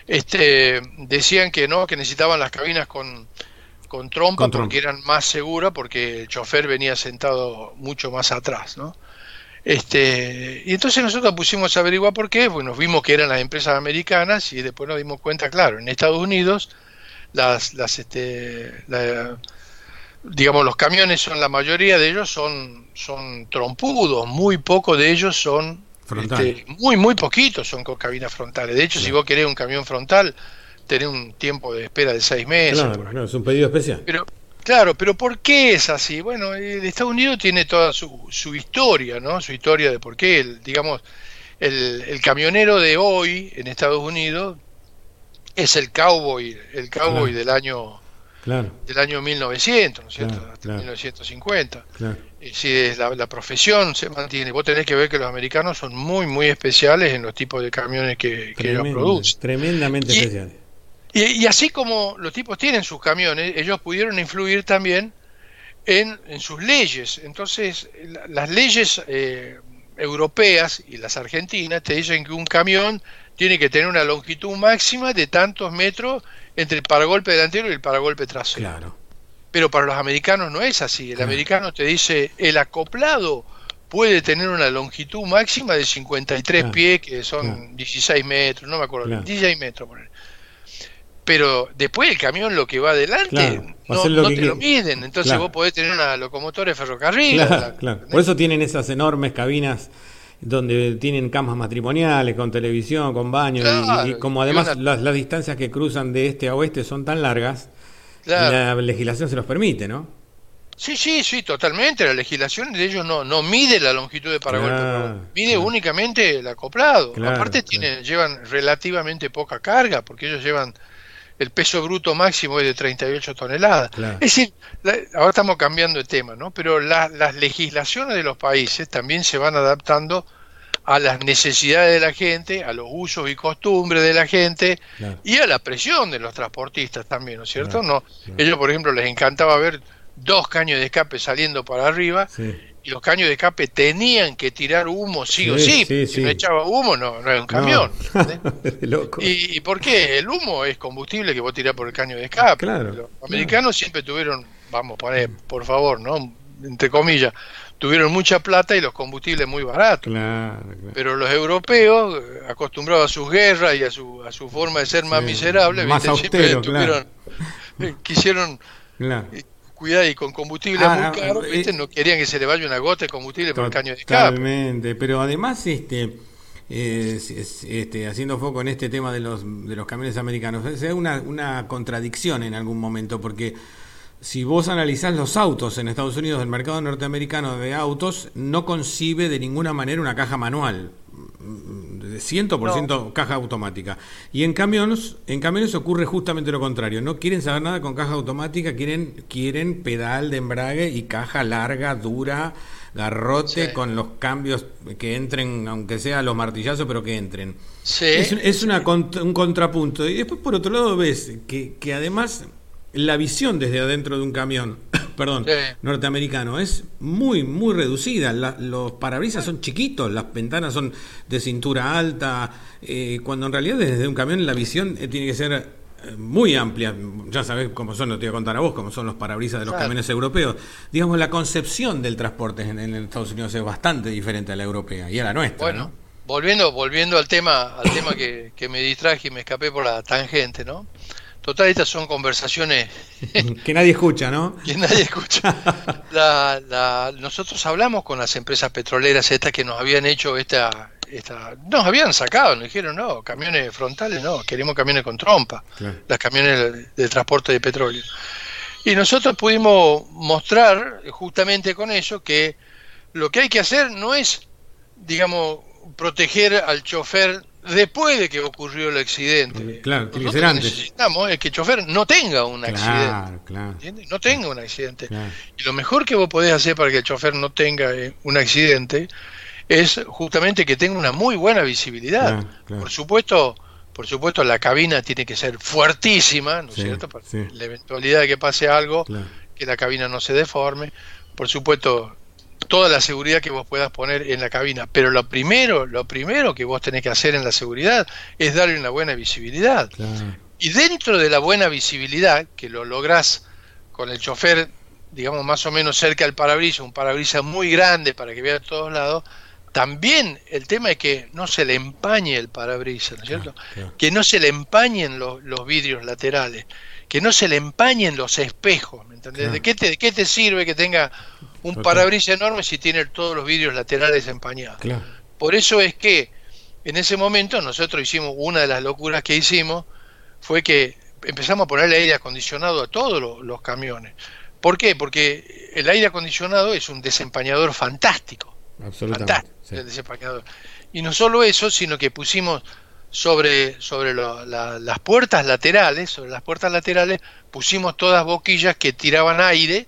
este, decían que no, que necesitaban las cabinas con, con trompa porque eran más seguras, porque el chofer venía sentado mucho más atrás, ¿no? Este, y entonces nosotros pusimos a averiguar por qué, nos vimos que eran las empresas americanas y después nos dimos cuenta, claro, en Estados Unidos las, las este, digamos, los camiones son, la mayoría de ellos son, son trompudos, muy pocos de ellos son, este, muy, muy poquitos son con cabinas frontales. De hecho, si vos querés un camión frontal, tenés un tiempo de espera de seis meses. Claro, es un pedido especial. Pero, claro, pero ¿por qué es así? Bueno, Estados Unidos tiene toda su, su historia, ¿no? Su historia de por qué, el, digamos, el, el camionero de hoy en Estados Unidos es el cowboy, el cowboy del año del año 1900, ¿no es cierto? Hasta 1950. Si la, la, profesión se mantiene. Vos tenés que ver que los americanos son muy, muy especiales en los tipos de camiones que, ellos producen. Tremendamente especiales. Y, así como los tipos tienen sus camiones, ellos pudieron influir también en, en sus leyes. Entonces, las leyes eh, europeas y las argentinas te dicen que un camión tiene que tener una longitud máxima de tantos metros entre el paragolpe delantero y el paragolpe trasero. Claro. Pero para los americanos no es así. El americano te dice, el acoplado puede tener una longitud máxima de 53 pies, que son 16 metros, no me acuerdo, 16 metros. Pero después el camión lo que va adelante no, te lo miden, entonces vos podés tener una locomotora de ferrocarril. Por eso tienen esas enormes cabinas donde tienen camas matrimoniales, con televisión, con baño, y, como además las, distancias que cruzan de este a oeste son tan largas, la legislación se los permite, ¿no? Sí, sí, sí, totalmente. La legislación de ellos no, no mide la longitud de paragolpe, mide únicamente el acoplado. Aparte tienen, llevan relativamente poca carga, porque ellos llevan el peso bruto máximo es de 38 toneladas. Es decir, ahora estamos cambiando de tema, ¿no? Pero las legislaciones de los países también se van adaptando a las necesidades de la gente, a los usos y costumbres de la gente y a la presión de los transportistas también, ¿no es cierto? no, ellos, por ejemplo, les encantaba ver dos caños de escape saliendo para arriba y los caños de escape tenían que tirar humo sí, o sí. si no echaba humo, no, no era un camión. ¿Y, por qué? El humo es combustible que vos tirás por el caño de escape. los americanos siempre tuvieron, vamos, poner, por favor, ¿no? Entre comillas, tuvieron mucha plata y los combustibles muy baratos. Pero los europeos, acostumbrados a sus guerras y a su, a su forma de ser más miserable, más siempre tuvieron, quisieron cuidado y con combustible ah, muy caro, eh, no querían que se le vaya una gota de combustible por el caño de escape. Totalmente, pero además este este, haciendo foco en este tema de los, de los camiones americanos, es una, una contradicción en algún momento, porque si vos analizás los autos en Estados Unidos, el mercado norteamericano de autos no concibe de ninguna manera una caja manual. 100% caja automática. Y en camiones, en camiones ocurre justamente lo contrario. No quieren saber nada con caja automática, quieren, quieren pedal de embrague y caja larga, dura, garrote, con los cambios que entren, aunque sea los martillazos, pero que entren. es, es una, un contrapunto. Y después, por otro lado, ves que, que además la visión desde adentro de un camión, perdón, norteamericano, es muy, muy reducida. los parabrisas son chiquitos, las ventanas son de cintura alta, eh, cuando en realidad desde un camión la visión eh, tiene que ser eh, muy amplia. Ya sabes cómo son, no te voy a contar a vos, cómo son los parabrisas de los camiones europeos. Digamos, la concepción del transporte en, Estados Unidos es bastante diferente a la europea y a la nuestra. Bueno. Volviendo, volviendo al tema, al tema que, que me distraje y me escapé por la tangente, ¿no? Total, estas son conversaciones que nadie escucha, ¿no? Que nadie escucha. nosotros hablamos con las empresas petroleras estas que nos habían hecho esta, esta, nos habían sacado, nos dijeron, no, camiones frontales no, queremos camiones con trompa, las camiones de transporte de petróleo. Y nosotros pudimos mostrar justamente con eso que lo que hay que hacer no es, digamos, proteger al chofer después de que ocurrió el accidente. Claro, que Nosotros necesitamos es que el chofer no tenga un accidente. Claro. No tenga un accidente. Y lo mejor que vos podés hacer para que el chofer no tenga eh, un accidente es justamente que tenga una muy buena visibilidad. Por supuesto, por supuesto la cabina tiene que ser fuertísima, ¿no es cierto? Para la eventualidad de que pase algo, que la cabina no se deforme. Por supuesto, toda la seguridad que vos puedas poner en la cabina. Pero lo primero, lo primero que vos tenés que hacer en la seguridad es darle una buena visibilidad. Y dentro de la buena visibilidad, que lo lográs con el chofer, digamos, más o menos cerca del parabrisas, un parabrisas muy grande para que vea a todos lados, también el tema es que no se le empañe el parabrisas, ¿no es cierto? Que no se le empañen los, los vidrios laterales, que no se le empañen los espejos, ¿me entendés? ¿De, qué te, ¿De qué te sirve que tenga un parabrisas enorme si tiene todos los vidrios laterales empañados. Por eso es que en ese momento nosotros hicimos una de las locuras que hicimos fue que empezamos a ponerle aire acondicionado a todos los, camiones. ¿Por qué? Porque el aire acondicionado es un desempañador fantástico. Absolutamente. Y no solo eso, sino que pusimos sobre, sobre las puertas laterales, sobre las puertas laterales, pusimos todas boquillas que tiraban aire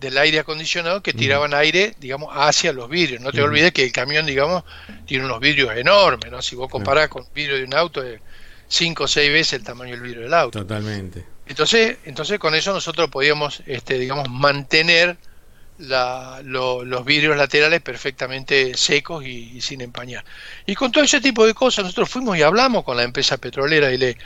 del aire acondicionado que tiraban aire, digamos, hacia los vidrios. No te olvides que el camión, digamos, tiene unos vidrios enormes, ¿no? Si vos comparás con el vidrio de un auto, es cinco o seis veces el tamaño del vidrio del auto. Totalmente. Entonces, entonces con eso nosotros podíamos, este, digamos, mantener la, los vidrios laterales perfectamente secos y, sin empañar. Y con todo ese tipo de cosas nosotros fuimos y hablamos con la empresa petrolera y le,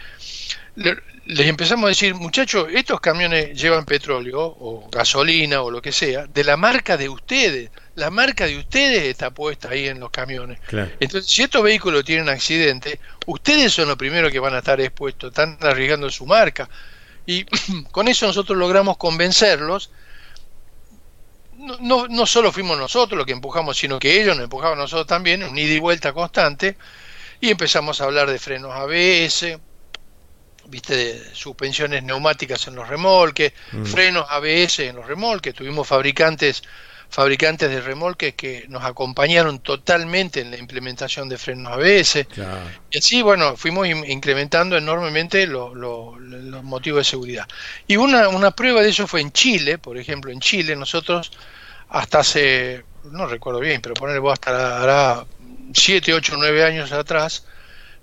les empezamos a decir, muchachos, estos camiones llevan petróleo o gasolina o lo que sea, de la marca de ustedes. La marca de ustedes está puesta ahí en los camiones. Entonces, si estos vehículos tienen accidente, ustedes son los primeros que van a estar expuestos, están arriesgando su marca. Y con eso nosotros logramos convencerlos. No, no, no solo fuimos nosotros los que empujamos, sino que ellos nos empujaban nosotros también, un ida y vuelta constante. Y empezamos a hablar de frenos ABS, viste, suspensiones neumáticas en los remolques, mm. frenos ABS en los remolques, tuvimos fabricantes fabricantes de remolques que nos acompañaron totalmente en la implementación de frenos ABS. Y así, bueno, fuimos incrementando enormemente los motivos de seguridad. Y una, una prueba de eso fue en Chile, por ejemplo, en Chile nosotros hasta hace, no recuerdo bien, pero ponerle vos hasta hará 7, 8, 9 años atrás,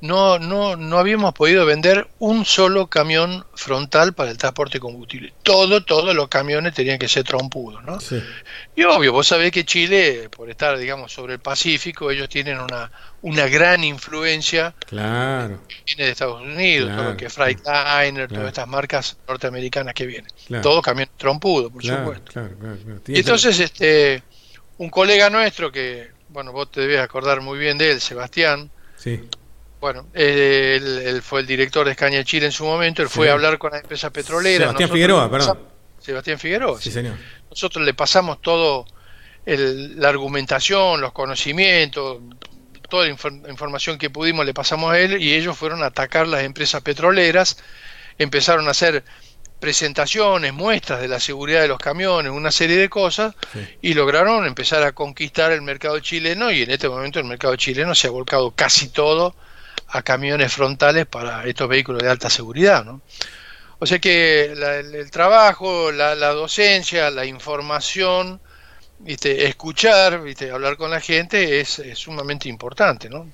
no, no, no habíamos podido vender un solo camión frontal para el transporte de combustible. Todo, todos los camiones tenían que ser trompudos, ¿no? Y obvio, vos sabés que Chile, por estar, digamos, sobre el Pacífico, ellos tienen una, una gran influencia. Claro. Viene de Estados Unidos, todo lo que es Freightliner, todas estas marcas norteamericanas que vienen. Todo camión trompudo, por supuesto. Y entonces, este, un colega nuestro que, bueno, vos te debes acordar muy bien de él, Sebastián. Sí bueno, él, fue el director de Escaña Chile en su momento, él fue a hablar con la empresa petrolera. Sebastián Figueroa, perdón. Sebastián Figueroa. Sí, señor. Nosotros le pasamos todo la argumentación, los conocimientos, toda la información que pudimos le pasamos a él y ellos fueron a atacar las empresas petroleras, empezaron a hacer presentaciones, muestras de la seguridad de los camiones, una serie de cosas, y lograron empezar a conquistar el mercado chileno y en este momento el mercado chileno se ha volcado casi todo a camiones frontales para estos vehículos de alta seguridad. ¿no? O sea que el, trabajo, la, docencia, la información, ¿viste? escuchar, ¿viste? hablar con la gente es, es sumamente importante. ¿no?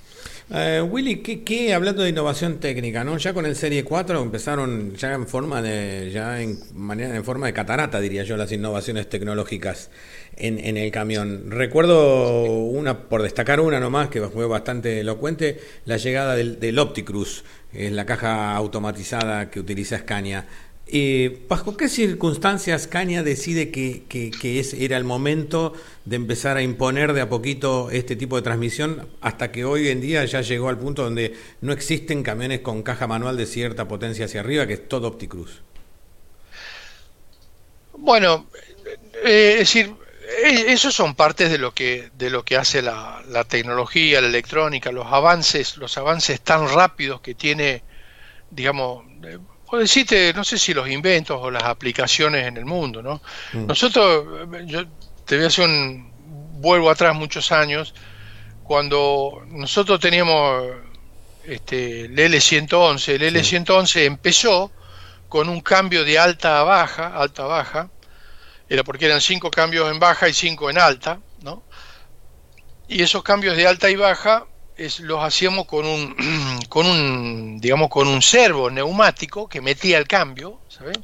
Eh, Willy, ¿qué, hablando de innovación técnica, ¿no? Ya con el Serie 4 empezaron ya en forma de, ya en, manera, en forma de catarata, diría yo, las innovaciones tecnológicas en, en el camión. Recuerdo una, por destacar una nomás, que fue bastante elocuente, la llegada del, del Opticruz, es la caja automatizada que utiliza Scania. Eh, ¿Bajo qué circunstancias Caña decide que, que, era el momento de empezar a imponer de a poquito este tipo de transmisión hasta que hoy en día ya llegó al punto donde no existen camiones con caja manual de cierta potencia hacia arriba, que es todo OptiCruz? Bueno, eh, es decir, eh, esos son partes de lo que de lo que hace la, la, tecnología, la electrónica, los avances, los avances tan rápidos que tiene, digamos, puedo decirte, no sé si los inventos o las aplicaciones en el mundo, ¿no? Mm. Nosotros, yo te voy a hacer un vuelvo atrás muchos años, cuando nosotros teníamos este, el L111, el L111 empezó con un cambio de alta a baja, alta a baja, era porque eran cinco cambios en baja y cinco en alta, ¿no? Y esos cambios de alta y baja es, los hacíamos con un, con un, digamos, con un servo neumático que metía el cambio, ¿saben?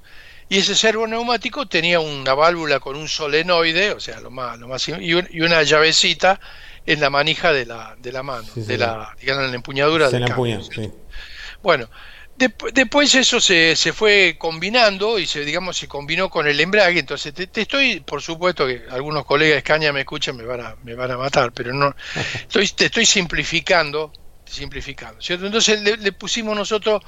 Y ese servo neumático tenía una válvula con un solenoide, o sea, lo más, lo más y, una llavecita en la manija de la, de la mano, de la, digamos, en la empuñadura del cambio. Bueno, después eso se, se, fue combinando y se digamos se combinó con el embrague entonces te, estoy por supuesto que algunos colegas de Escaña me escuchan me van a me van a matar pero no estoy te estoy simplificando simplificando ¿cierto? entonces le pusimos nosotros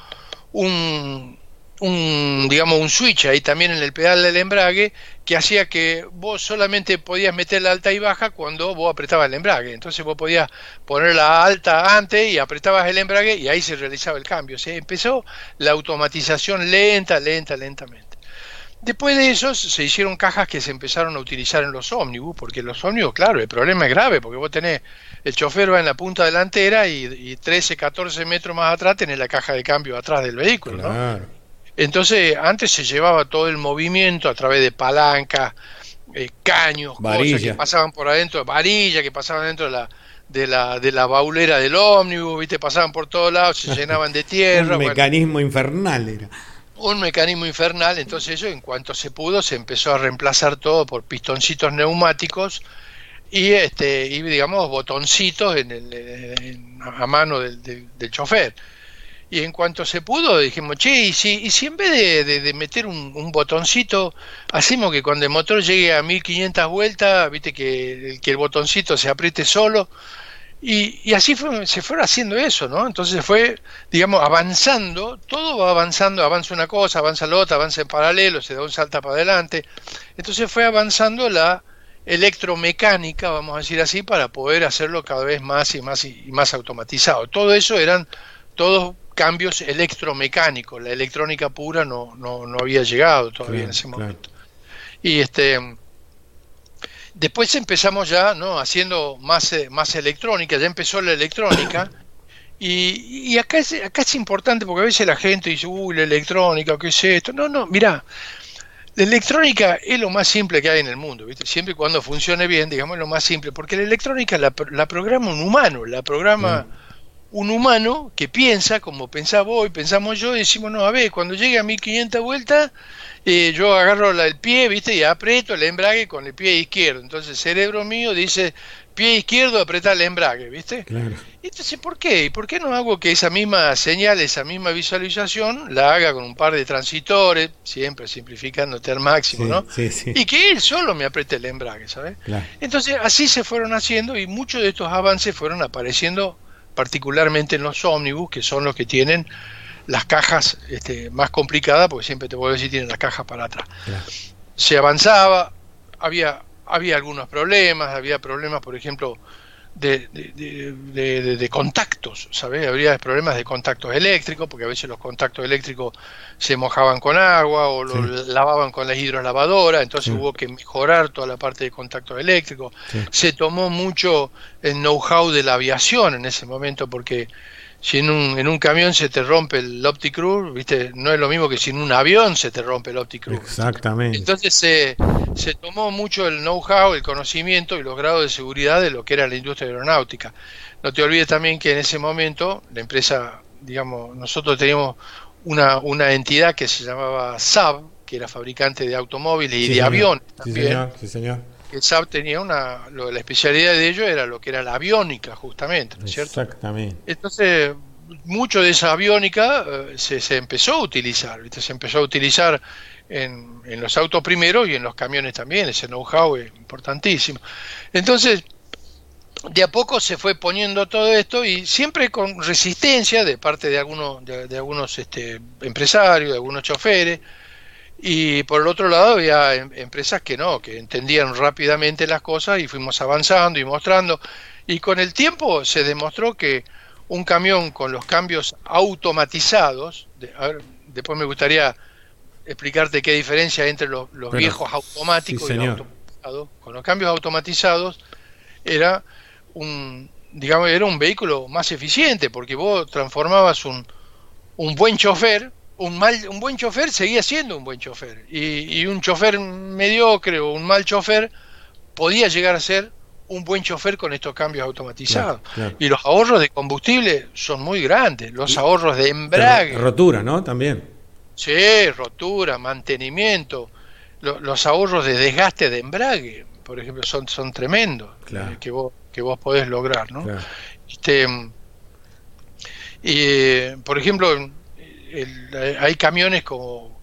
un un digamos un switch ahí también en el pedal del embrague que hacía que vos solamente podías meter la alta y baja cuando vos apretabas el embrague. Entonces vos podías poner la alta antes y apretabas el embrague y ahí se realizaba el cambio. Se empezó la automatización lenta lenta lentamente. Después de eso se hicieron cajas que se empezaron a utilizar en los ómnibus, porque los ómnibus, claro, el problema es grave, porque vos tenés, el chofer va en la punta delantera y, y 13, 14 metros más atrás tenés la caja de cambio atrás del vehículo, ¿no? Entonces, antes se llevaba todo el movimiento a través de palancas, eh, caños, cosas que pasaban por adentro, varillas que pasaban dentro de la, de la, de la baulera del ómnibus, ¿viste? pasaban por todos lados, se llenaban de tierra. un mecanismo infernal era. Un mecanismo infernal, entonces eso en cuanto se pudo se empezó a reemplazar todo por pistoncitos neumáticos y este y digamos botoncitos en el, a mano del, del chofer y en cuanto se pudo dijimos, che, y si, y si en vez de, meter un, botoncito, hacemos que cuando el motor llegue a 1500 vueltas, viste que, que el botoncito se apriete solo, y, y así fue, se fue haciendo eso, ¿no? Entonces fue, digamos, avanzando, todo va avanzando, avanza una cosa, avanza la otra, avanza en paralelo, se da un salto para adelante, entonces fue avanzando la electromecánica, vamos a decir así, para poder hacerlo cada vez más y más y más automatizado. Todo eso eran todos cambios electromecánicos, la electrónica pura no, no, no había llegado todavía en ese momento. Y este después empezamos ya no haciendo más, eh, más electrónica, ya empezó la electrónica. Y, y acá, es, acá es importante porque a veces la gente dice, uy, la electrónica, ¿qué es esto? No, no, mira, la electrónica es lo más simple que hay en el mundo, ¿viste? siempre y cuando funcione bien, digamos, lo más simple, porque la electrónica la, la programa un humano, la programa... Mm un humano que piensa como pensaba vos y pensamos yo y decimos, no, a ver, cuando llegue a 1500 vueltas, eh, yo agarro el pie, ¿viste? Y aprieto el embrague con el pie izquierdo. Entonces el cerebro mío dice, pie izquierdo, apretar el embrague, ¿viste? Claro. Entonces, ¿por qué? ¿Y por qué no hago que esa misma señal, esa misma visualización, la haga con un par de transitores, siempre simplificándote al máximo, ¿no? Sí, sí. Y que él solo me apriete el embrague, ¿sabes? Entonces, así se fueron haciendo y muchos de estos avances fueron apareciendo particularmente en los ómnibus, que son los que tienen las cajas este, más complicadas, porque siempre te puedo decir tienen las cajas para atrás. Se avanzaba, había, había algunos problemas, había problemas, por ejemplo, de, de, de, contactos, ¿sabes? Habría problemas de contactos eléctricos, porque a veces los contactos electricos se mojaban con agua o lo lavaban con la hidrolavadora, entonces hubo que mejorar toda la parte de contactos eléctricos. Se tomó mucho el know-how de la aviación en ese momento, porque si en un, en un camión se te rompe el Opticruise, ¿viste? no es lo mismo que si en un avión se te rompe el Opticruise. Exactamente. Entonces se, se tomó mucho el know-how, el conocimiento y los grados de seguridad de lo que era la industria aeronáutica. No te olvides también que en ese momento la empresa, digamos, nosotros teníamos una, una entidad que se llamaba Saab, que era fabricante de automóviles y de aviones también. Sí, señor que SAP tenía una, la especialidad de ello era lo que era la aviónica, justamente, ¿no es cierto? Exactamente. Entonces, mucho de esa aviónica eh, se, se, empezó a utilizar, ¿viste? se empezó a utilizar en, en los autos primero y en los camiones también, ese know-how es importantísimo. Entonces, de a poco se fue poniendo todo esto y siempre con resistencia de parte de algunos, de, de algunos este, empresarios, de algunos choferes, Y por el otro lado había em, empresas que no, que entendían rápidamente las cosas y fuimos avanzando y mostrando. Y con el tiempo se demostró que un camión con los cambios automatizados, después me gustaría explicarte qué diferencia hay entre los, viejos automáticos y los automatizados. Con los cambios automatizados era un, digamos, era un vehículo más eficiente porque vos transformabas un, un buen chofer, un mal, un buen chofer seguía siendo un buen chofer y, y un chofer mediocre o un mal chofer podía llegar a ser un buen chofer con estos cambios automatizados. Y los ahorros de combustible son muy grandes, los ahorros de embrague. rotura, ¿no? También. Sí, rotura, mantenimiento, los ahorros de desgaste de embrague, por ejemplo, son, son tremendos eh, que, vos, que vos podés lograr, ¿no? Este, y, por ejemplo, hay camiones como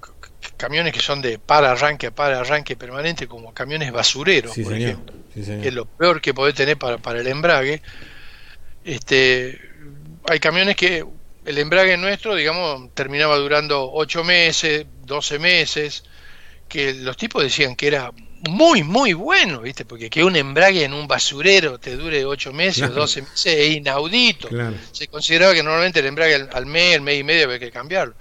camiones que son de para arranque para arranque permanente como camiones basureros por ejemplo que es lo peor que podés tener para, para el embrague. Este hay camiones que el embrague nuestro digamos terminaba durando 8 meses 12 meses que los tipos decían que era muy, muy bueno, ¿viste? Porque que un embrague en un basurero te dure 8 meses o 12 meses es inaudito. Se consideraba que normalmente el embrague al, mes, el mes y medio había que cambiarlo.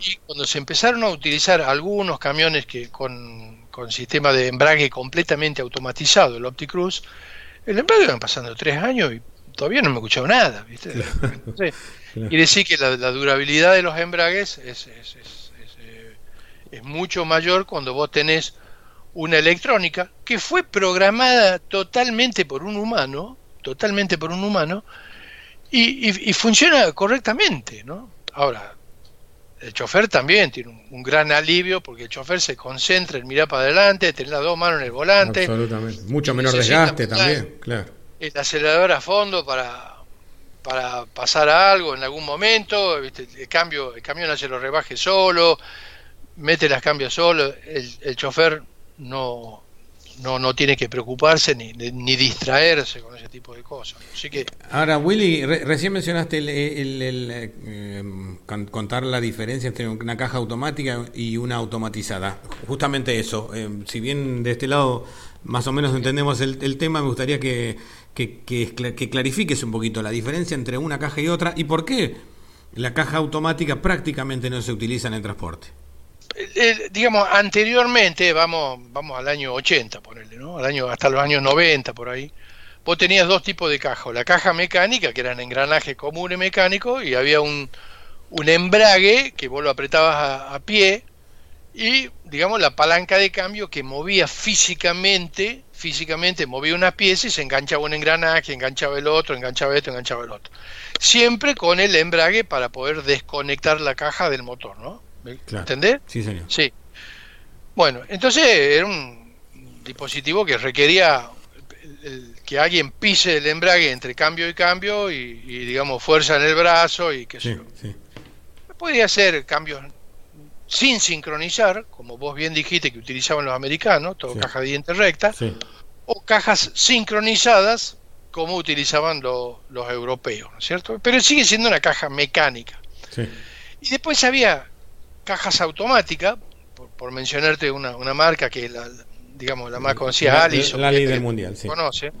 y cuando se empezaron a utilizar algunos camiones que con, con sistema de embrague completamente automatizado, el OptiCruz, el embrague iban pasando 3 años y todavía no me he escuchado nada, ¿viste? Y decir que la, durabilidad de los embragues es, es, es, eh, es mucho mayor cuando vos tenés una electrónica que fue programada totalmente por un humano, totalmente por un humano, y, funciona correctamente, ¿no? Ahora, el chofer también tiene un, gran alivio porque el chofer se concentra en mirar para adelante, tener las dos manos en el volante. Absolutamente. Mucho menor desgaste también, claro. El acelerador a fondo para, para pasar a algo en algún momento, el cambio, el camión hace los rebajes solo, mete las cambios solo, el, el chofer no, no, no tiene que preocuparse ni, ni distraerse con ese tipo de cosas. Así que... Ahora, Willy, recién mencionaste el, eh, contar la diferencia entre una caja automática y una automatizada. Justamente eso, eh, si bien de este lado más o menos entendemos el, tema, me gustaría que, que, que clarifiques un poquito la diferencia entre una caja y otra y por qué la caja automática prácticamente no se utiliza en el transporte. Eh, digamos, anteriormente, vamos, vamos al año 80, ponerle, ¿no? Al año, hasta los años 90, por ahí, vos tenías dos tipos de caja. La caja mecánica, que eran engranajes comunes mecánicos, y había un, un embrague que vos lo apretabas a, pie, y, digamos, la palanca de cambio que movía físicamente, físicamente movía una pieza y se enganchaba un engranaje, enganchaba el otro, enganchaba esto, enganchaba el otro. Siempre con el embrague para poder desconectar la caja del motor, ¿no? ¿Entendés? Sí, señor. Sí. Bueno, entonces era un dispositivo que requería que alguien pise el embrague entre cambio y cambio y, digamos fuerza en el brazo y que sí, sí. Podía hacer cambios sin sincronizar, como vos bien dijiste que utilizaban los americanos, todo caja de dientes recta, o cajas sincronizadas como utilizaban los europeos, ¿no es cierto? Pero sigue siendo una caja mecánica. Y después había cajas automáticas, por, mencionarte una, una, marca que la, digamos, la más conocida, Alice. La, líder mundial, sí. Conoce,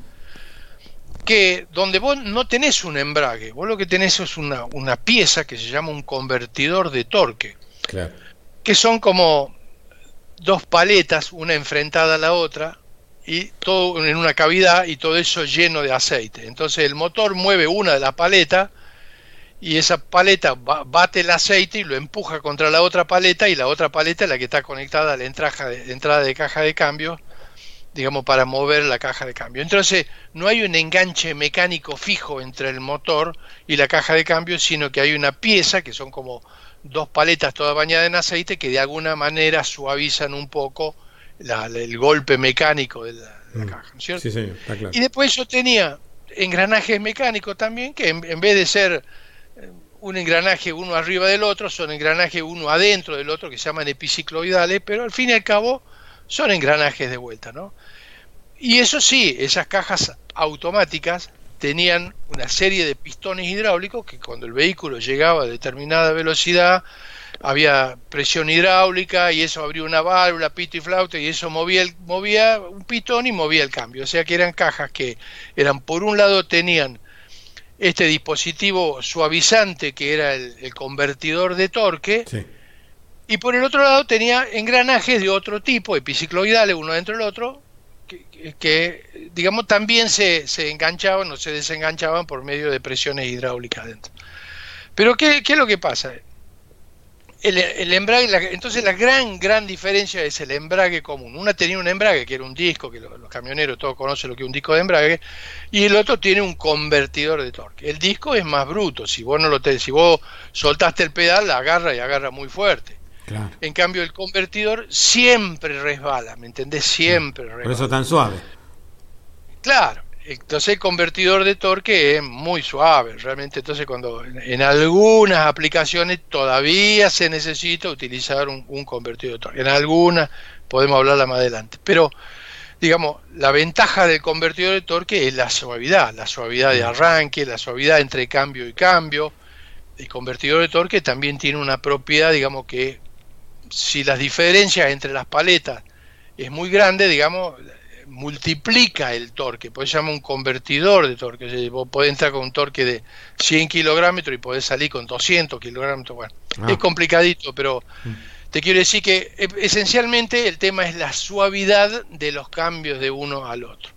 que donde vos no tenés un embrague, vos lo que tenés es una, una pieza que se llama un convertidor de torque, que son como dos paletas, una enfrentada a la otra, y todo en una cavidad y todo eso lleno de aceite. Entonces el motor mueve una de las paletas y esa paleta bate el aceite y lo empuja contra la otra paleta y la otra paleta es la que está conectada a la entrada de, entrada de caja de cambio, digamos, para mover la caja de cambio. Entonces, no hay un enganche mecánico fijo entre el motor y la caja de cambio, sino que hay una pieza que son como dos paletas todas bañadas en aceite que de alguna manera suavizan un poco el golpe mecánico de la, mm. caja. ¿cierto? Y después yo tenía engranajes mecánicos también que en vez de ser un engranaje uno arriba del otro, son engranajes uno adentro del otro que se llaman epicicloidales, pero al fin y al cabo son engranajes de vuelta, ¿no? Y eso sí, esas cajas automáticas tenían una serie de pistones hidráulicos que cuando el vehículo llegaba a determinada velocidad había presión hidráulica y eso abrió una válvula, pito y flauta y eso movía, el, movía un pitón y movía el cambio. O sea que eran cajas que eran, por un lado tenían este dispositivo suavizante que era el, convertidor de torque y por el otro lado tenía engranajes de otro tipo, epicicloidales, uno dentro del otro, que, digamos también se, se enganchaban o se desenganchaban por medio de presiones hidráulicas dentro. Pero ¿qué, qué es lo que pasa? El, embrague, entonces la gran, gran diferencia es el embrague común. Una tenía un embrague que era un disco, que los, camioneros todos conocen lo que es un disco de embrague, y el otro tiene un convertidor de torque. El disco es más bruto, si vos no lo tenés, si vos soltaste el pedal, la agarra y agarra muy fuerte. En cambio, el convertidor siempre resbala, ¿me entendés? Siempre resbala. Por eso tan suave. Claro. Entonces el convertidor de torque es muy suave, realmente. Entonces cuando en algunas aplicaciones todavía se necesita utilizar un, convertidor de torque, en algunas podemos hablarla más adelante, pero digamos, la ventaja del convertidor de torque es la suavidad, la suavidad de arranque, la suavidad entre cambio y cambio. El convertidor de torque también tiene una propiedad, digamos que si las diferencias entre las paletas es muy grande, digamos, multiplica el torque, pues se llama un convertidor de torque. vos podés entrar con un torque de 100 kilogramos y podés salir con 200 kilogramos. Bueno, ah. es complicadito, pero mm. te quiero decir que e, esencialmente el tema es la suavidad de los cambios de uno al otro.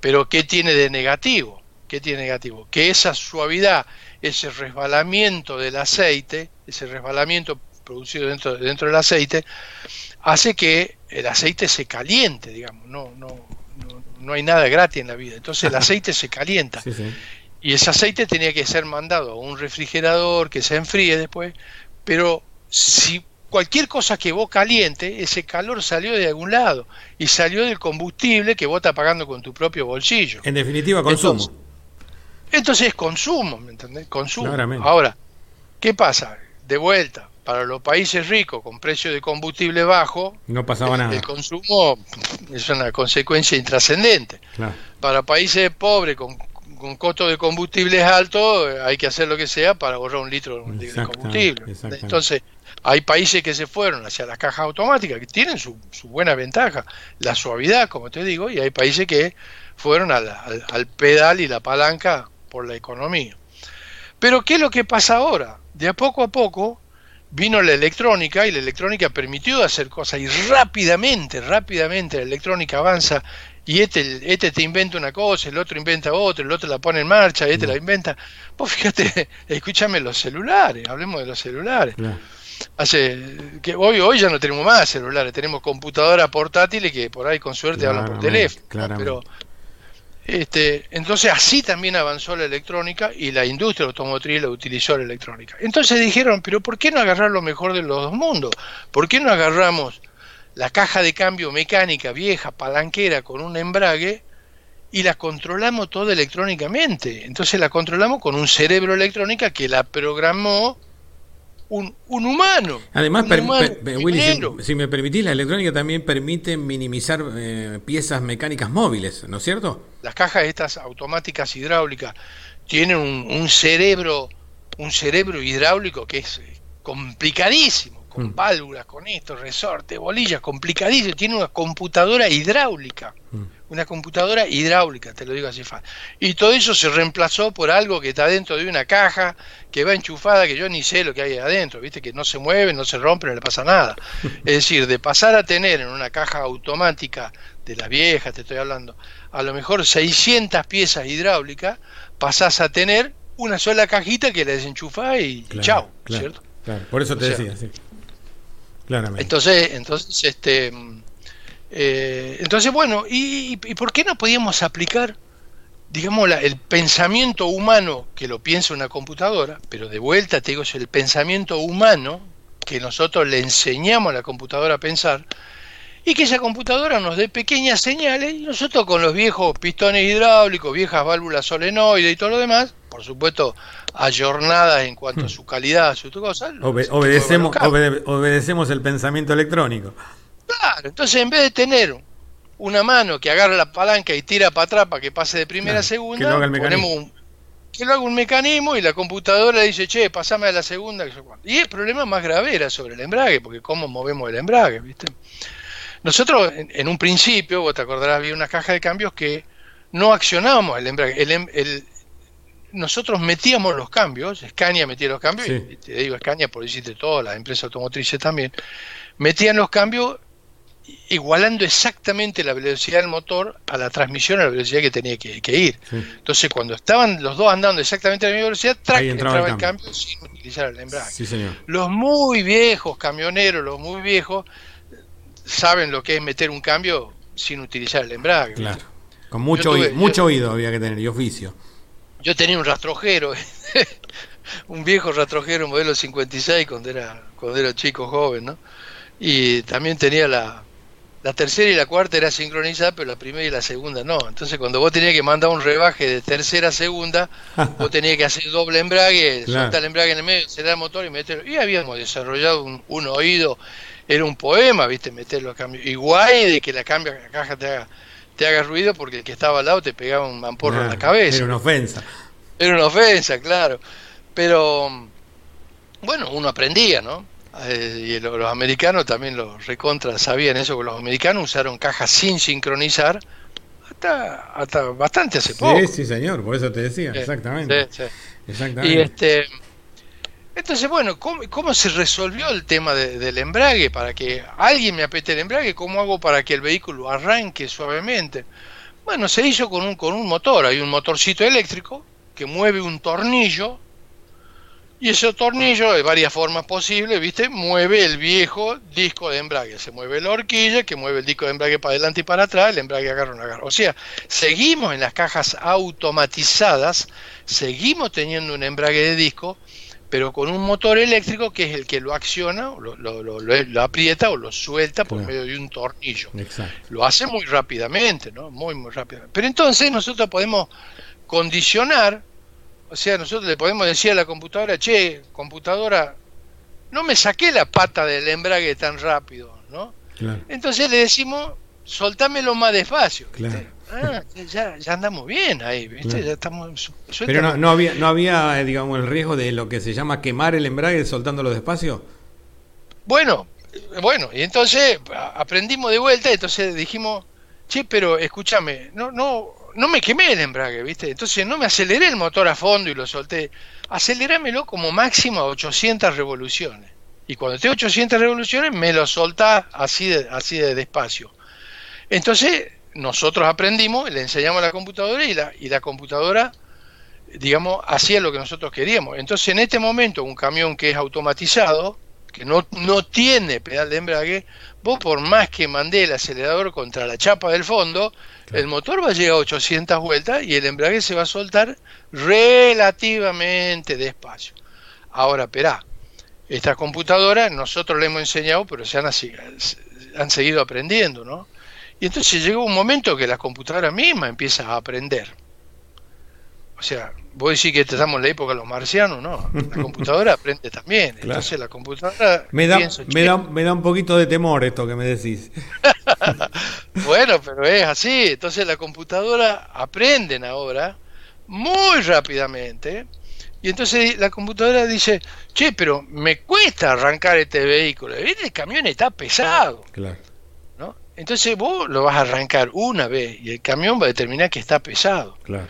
Pero ¿qué tiene de negativo? ¿Qué tiene negativo? Que esa suavidad, ese resbalamiento del aceite, ese resbalamiento producido dentro, dentro del aceite, hace que el aceite se caliente, digamos, no, no, no, hay nada gratis en la vida. Entonces el aceite se calienta. Y ese aceite tenía que ser mandado a un refrigerador que se enfríe después, pero si cualquier cosa que vos caliente, ese calor salió de algún lado y salió del combustible que vos estás pagando con tu propio bolsillo. En definitiva, consumo. Entonces, es consumo, ¿me entendés? Consumo. Ahora, ¿qué pasa? De vuelta, para los países ricos con precio de combustible bajo, no pasaba el, nada. El consumo es una consecuencia intrascendente. Para países pobres con, con costo de combustibles altos, hay que hacer lo que sea para ahorrar un litro de combustible. Entonces, hay países que se fueron hacia las cajas automáticas, que tienen su, buena ventaja, la suavidad, como te digo, y hay países que fueron al, al pedal y la palanca por la economía. Pero, ¿qué es lo que pasa ahora? De a poco a poco, vino la electrónica y la electrónica permitió hacer cosas y rápidamente, rápidamente la electrónica avanza y este, este te inventa una cosa, el otro inventa otra, el otro la pone en marcha, este la inventa. Vos fíjate, escúchame los celulares, hablemos de los celulares. Hace que hoy hoy ya no tenemos más celulares, tenemos computadoras portátiles que por ahí con suerte hablan por teléfono, pero este, entonces así también avanzó la electrónica y la industria automotriz la utilizó la electrónica. Entonces dijeron, pero ¿por qué no agarrar lo mejor de los dos mundos? ¿Por qué no agarramos la caja de cambio mecánica vieja, palanquera, con un embrague y la controlamos toda electrónicamente? Entonces la controlamos con un cerebro electrónica que la programó un, humano. Además, Willy, si, me permitís, la electrónica también permite minimizar eh, piezas mecánicas móviles, ¿no es cierto? Las cajas estas automáticas hidráulicas tienen un, cerebro, un cerebro hidráulico que es eh, complicadísimo, con mm. válvulas, con esto, resorte, bolillas, complicadísimo. Tiene una computadora hidráulica. Mm una computadora hidráulica, te lo digo así fácil. Y todo eso se reemplazó por algo que está dentro de una caja, que va enchufada, que yo ni sé lo que hay adentro, viste, que no se mueve, no se rompe, no le pasa nada. Es decir, de pasar a tener en una caja automática de la vieja, te estoy hablando, a lo mejor 600 piezas hidráulicas, pasás a tener una sola cajita que la desenchufás y, chao, ¿cierto? Por eso te decía, sí. Claramente. Entonces, entonces, este eh, entonces, bueno, ¿y, por qué no podíamos aplicar, digamos, el pensamiento humano que lo piensa una computadora, pero de vuelta te digo, es el pensamiento humano que nosotros le enseñamos a la computadora a pensar, y que esa computadora nos dé pequeñas señales y nosotros con los viejos pistones hidráulicos, viejas válvulas solenoides y todo lo demás, por supuesto ayornadas en cuanto a hmm. su calidad, a su cosa, obedecemos, obedecemos el pensamiento electrónico. Claro, entonces en vez de tener una mano que agarra la palanca y tira para atrás para que pase de primera a segunda, ponemos un, que lo haga un mecanismo y la computadora dice, che, pasame a la segunda. Y el problema más grave era sobre el embrague, porque cómo movemos el embrague, ¿viste? Nosotros, en, un principio, vos te acordarás, había una caja de cambios que no accionábamos el embrague. El, em, el, nosotros metíamos los cambios, Scania metía los cambios, y te digo Scania por decirte todo, las empresas automotrices también, metían los cambios igualando exactamente la velocidad del motor a la transmisión a la velocidad que tenía que, ir. Entonces, cuando estaban los dos andando exactamente a la misma velocidad, track, entraba, el cambio. sin utilizar el embrague. Los muy viejos camioneros, los muy viejos, saben lo que es meter un cambio sin utilizar el embrague. Claro. Con mucho, oído, mucho oído había que tener y oficio. Yo tenía un rastrojero, un viejo rastrojero modelo 56 cuando era, cuando era chico joven, ¿no? Y también tenía la, la tercera y la cuarta era sincronizada, pero la primera y la segunda no. Entonces, cuando vos tenías que mandar un rebaje de tercera a segunda, vos tenías que hacer doble embrague, soltar el embrague en el medio, acelerar el motor y meterlo. Y habíamos desarrollado un, oído, era un poema, ¿viste? Meter los cambios. Igual de que la, cambia, la caja te haga, te haga ruido porque el que estaba al lado te pegaba un mamporro en la cabeza. Era una ofensa. Era una ofensa, claro. Pero, bueno, uno aprendía, ¿no? Eh, y los, americanos también lo recontra sabían eso, que los americanos usaron cajas sin sincronizar hasta, hasta bastante hace poco. Sí, sí, señor, por eso te decía, exactamente. exactamente. Y este, entonces, bueno, ¿cómo, se resolvió el tema del embrague? Para que alguien me apete el embrague, ¿cómo hago para que el vehículo arranque suavemente? Bueno, se hizo con un, con un motor, hay un motorcito eléctrico que mueve un tornillo y ese tornillo, de varias formas posibles, ¿viste? Mueve el viejo disco de embrague. Se mueve la horquilla, que mueve el disco de embrague para adelante y para atrás, el embrague agarra una agarra. O sea, seguimos en las cajas automatizadas, seguimos teniendo un embrague de disco, pero con un motor eléctrico que es el que lo acciona, lo, lo, lo, aprieta o lo suelta por medio de un tornillo. Lo hace muy rápidamente, ¿no? Muy, muy rápidamente. Pero entonces nosotros podemos condicionar o sea, nosotros le podemos decir a la computadora, che, computadora, no me saqué la pata del embrague tan rápido, ¿no? Entonces le decimos, soltámelo más despacio. Ah, ya, ya, andamos bien ahí, ¿viste? Ya estamos Pero no, no, había, no había, eh, digamos, el riesgo de lo que se llama quemar el embrague soltándolo despacio. Bueno, bueno, y entonces aprendimos de vuelta, entonces dijimos, che, pero escúchame, no, no, no me quemé el embrague, ¿viste? Entonces no me aceleré el motor a fondo y lo solté. Acelerámelo como máximo a 800 revoluciones. Y cuando esté 800 revoluciones, me lo soltá así de, así de despacio. Entonces, nosotros aprendimos, le enseñamos a la computadora y la, y la computadora, digamos, hacía lo que nosotros queríamos. Entonces, en este momento, un camión que es automatizado, que no, no tiene pedal de embrague, vos por más que mandé el acelerador contra la chapa del fondo, el motor va a llegar a 800 vueltas y el embrague se va a soltar relativamente despacio. Ahora, espera, esta computadora nosotros le hemos enseñado, pero se han, han seguido aprendiendo, ¿no? Y entonces llegó un momento que la computadora misma empieza a aprender. O sea, vos decís que estamos en la época de los marcianos, no. La computadora aprende también. Entonces la computadora. Me da, me, da, me da un poquito de temor esto que me decís. bueno, pero es así. Entonces la computadora aprenden ahora muy rápidamente. Y entonces la computadora dice, che, pero me cuesta arrancar este vehículo. El camión está pesado. Claro. ¿no? Entonces vos lo vas a arrancar una vez y el camión va a determinar que está pesado. Claro.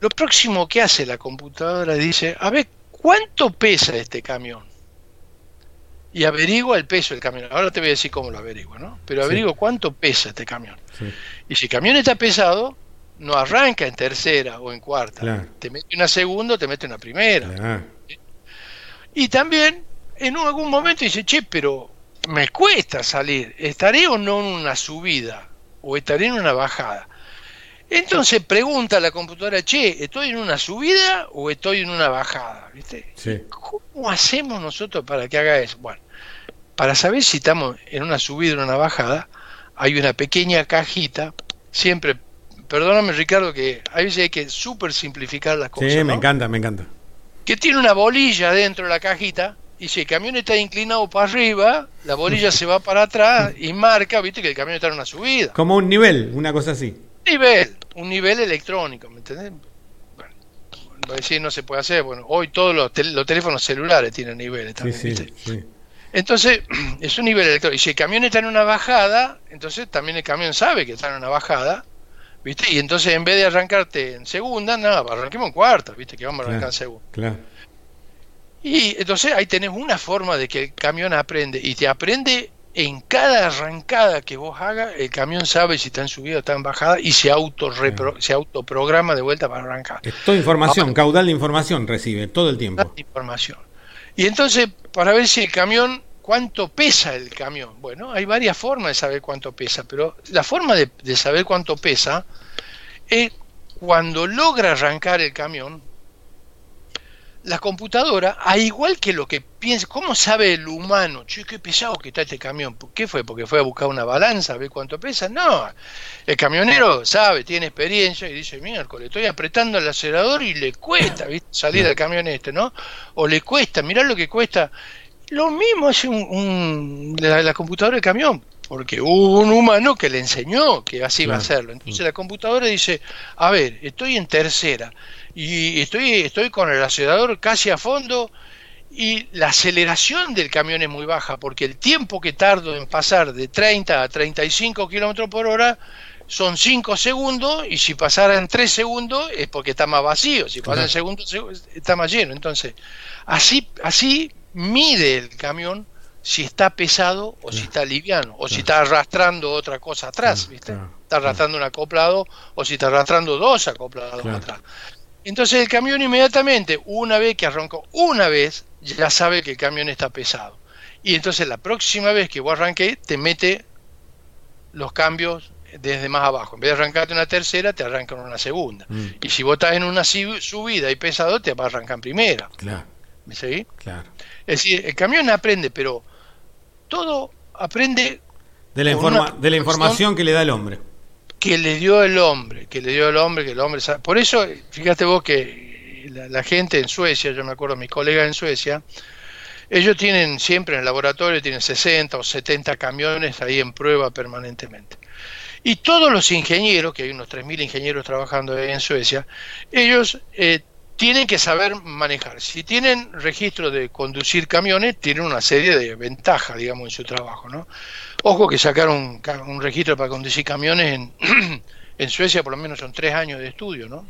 Lo próximo que hace la computadora dice, a ver, ¿cuánto pesa este camión? Y averigua el peso del camión. Ahora te voy a decir cómo lo averiguo, ¿no? Pero averiguo cuánto pesa este camión. Y si el camión está pesado, no arranca en tercera o en cuarta. Te mete una segunda, te mete una primera. Y también en algún momento dice, che, pero me cuesta salir. ¿Estaré o no en una subida? ¿O estaré en una bajada? Entonces pregunta a la computadora, che, ¿estoy en una subida o estoy en una bajada? ¿Viste? ¿Cómo hacemos nosotros para que haga eso? Bueno, para saber si estamos en una subida o en una bajada, hay una pequeña cajita, siempre, perdóname Ricardo, que a veces hay que súper simplificar las cosas. Sí, me encanta, me encanta. Que tiene una bolilla dentro de la cajita, y si el camión está inclinado para arriba, la bolilla se va para atrás y marca, viste, que el camión está en una subida. Como un nivel, una cosa así nivel, un nivel electrónico, ¿me entendés? decir no se puede hacer, bueno, hoy todos los, teléfonos celulares tienen niveles también. Sí, Entonces, es un nivel electrónico. Y si el camión está en una bajada, entonces también el camión sabe que está en una bajada, ¿viste? Y entonces en vez de arrancarte en segunda, nada, arranquemos en cuarta, ¿viste? Que vamos a arrancar en segunda. Claro. Y entonces ahí tenés una forma de que el camión aprende, y te aprende en cada arrancada que vos hagas, el camión sabe si está en subida o está en bajada y se auto se autoprograma de vuelta para arrancar. Es toda información, caudal de información recibe todo el tiempo. Información. Y entonces, para ver si el camión, cuánto pesa el camión. Bueno, hay varias formas de saber cuánto pesa, pero la forma de, de saber cuánto pesa es cuando logra arrancar el camión, la computadora, a igual que lo que piensa, ¿cómo sabe el humano? Che, qué pesado que está este camión. ¿Qué fue? ¿Porque fue a buscar una balanza a ver cuánto pesa? No, el camionero sabe, tiene experiencia y dice, miércoles, estoy apretando el acelerador y le cuesta salir del camión este, ¿no? O le cuesta, mirá lo que cuesta. Lo mismo hace un, la, computadora del camión, porque hubo un humano que le enseñó que así iba a hacerlo. Entonces la computadora dice, a ver, estoy en tercera y estoy, estoy con el acelerador casi a fondo y la aceleración del camión es muy baja porque el tiempo que tardo en pasar de 30 a 35 kilómetros por hora son 5 segundos y si pasara en 3 segundos es porque está más vacío, si pasa en segundos está más lleno. Entonces, así, así mide el camión si está pesado o si está liviano o si está arrastrando otra cosa atrás, ¿viste? Está arrastrando un acoplado o si está arrastrando dos acoplados atrás. Entonces el camión inmediatamente, una vez que arrancó una vez, ya sabe que el camión está pesado. Y entonces la próxima vez que vos arranque, te mete los cambios desde más abajo. En vez de arrancarte una tercera, te arranca en una segunda. Mm. Y si vos estás en una subida y pesado, te va a arrancar en primera. Claro. ¿Me seguís? Claro. Es decir, el camión aprende, pero todo aprende de la, de la información que le da el hombre que le dio el hombre, que le dio el hombre, que el hombre sabe. Por eso, fíjate vos que la, gente en Suecia, yo me acuerdo, mis colegas en Suecia, ellos tienen siempre en el laboratorio, tienen 60 o 70 camiones ahí en prueba permanentemente. Y todos los ingenieros, que hay unos 3.000 ingenieros trabajando ahí en Suecia, ellos eh, tienen que saber manejar. Si tienen registro de conducir camiones, tienen una serie de ventajas, digamos, en su trabajo, ¿no? Ojo que sacaron un, registro para conducir camiones en, en, Suecia, por lo menos son tres años de estudio, ¿no?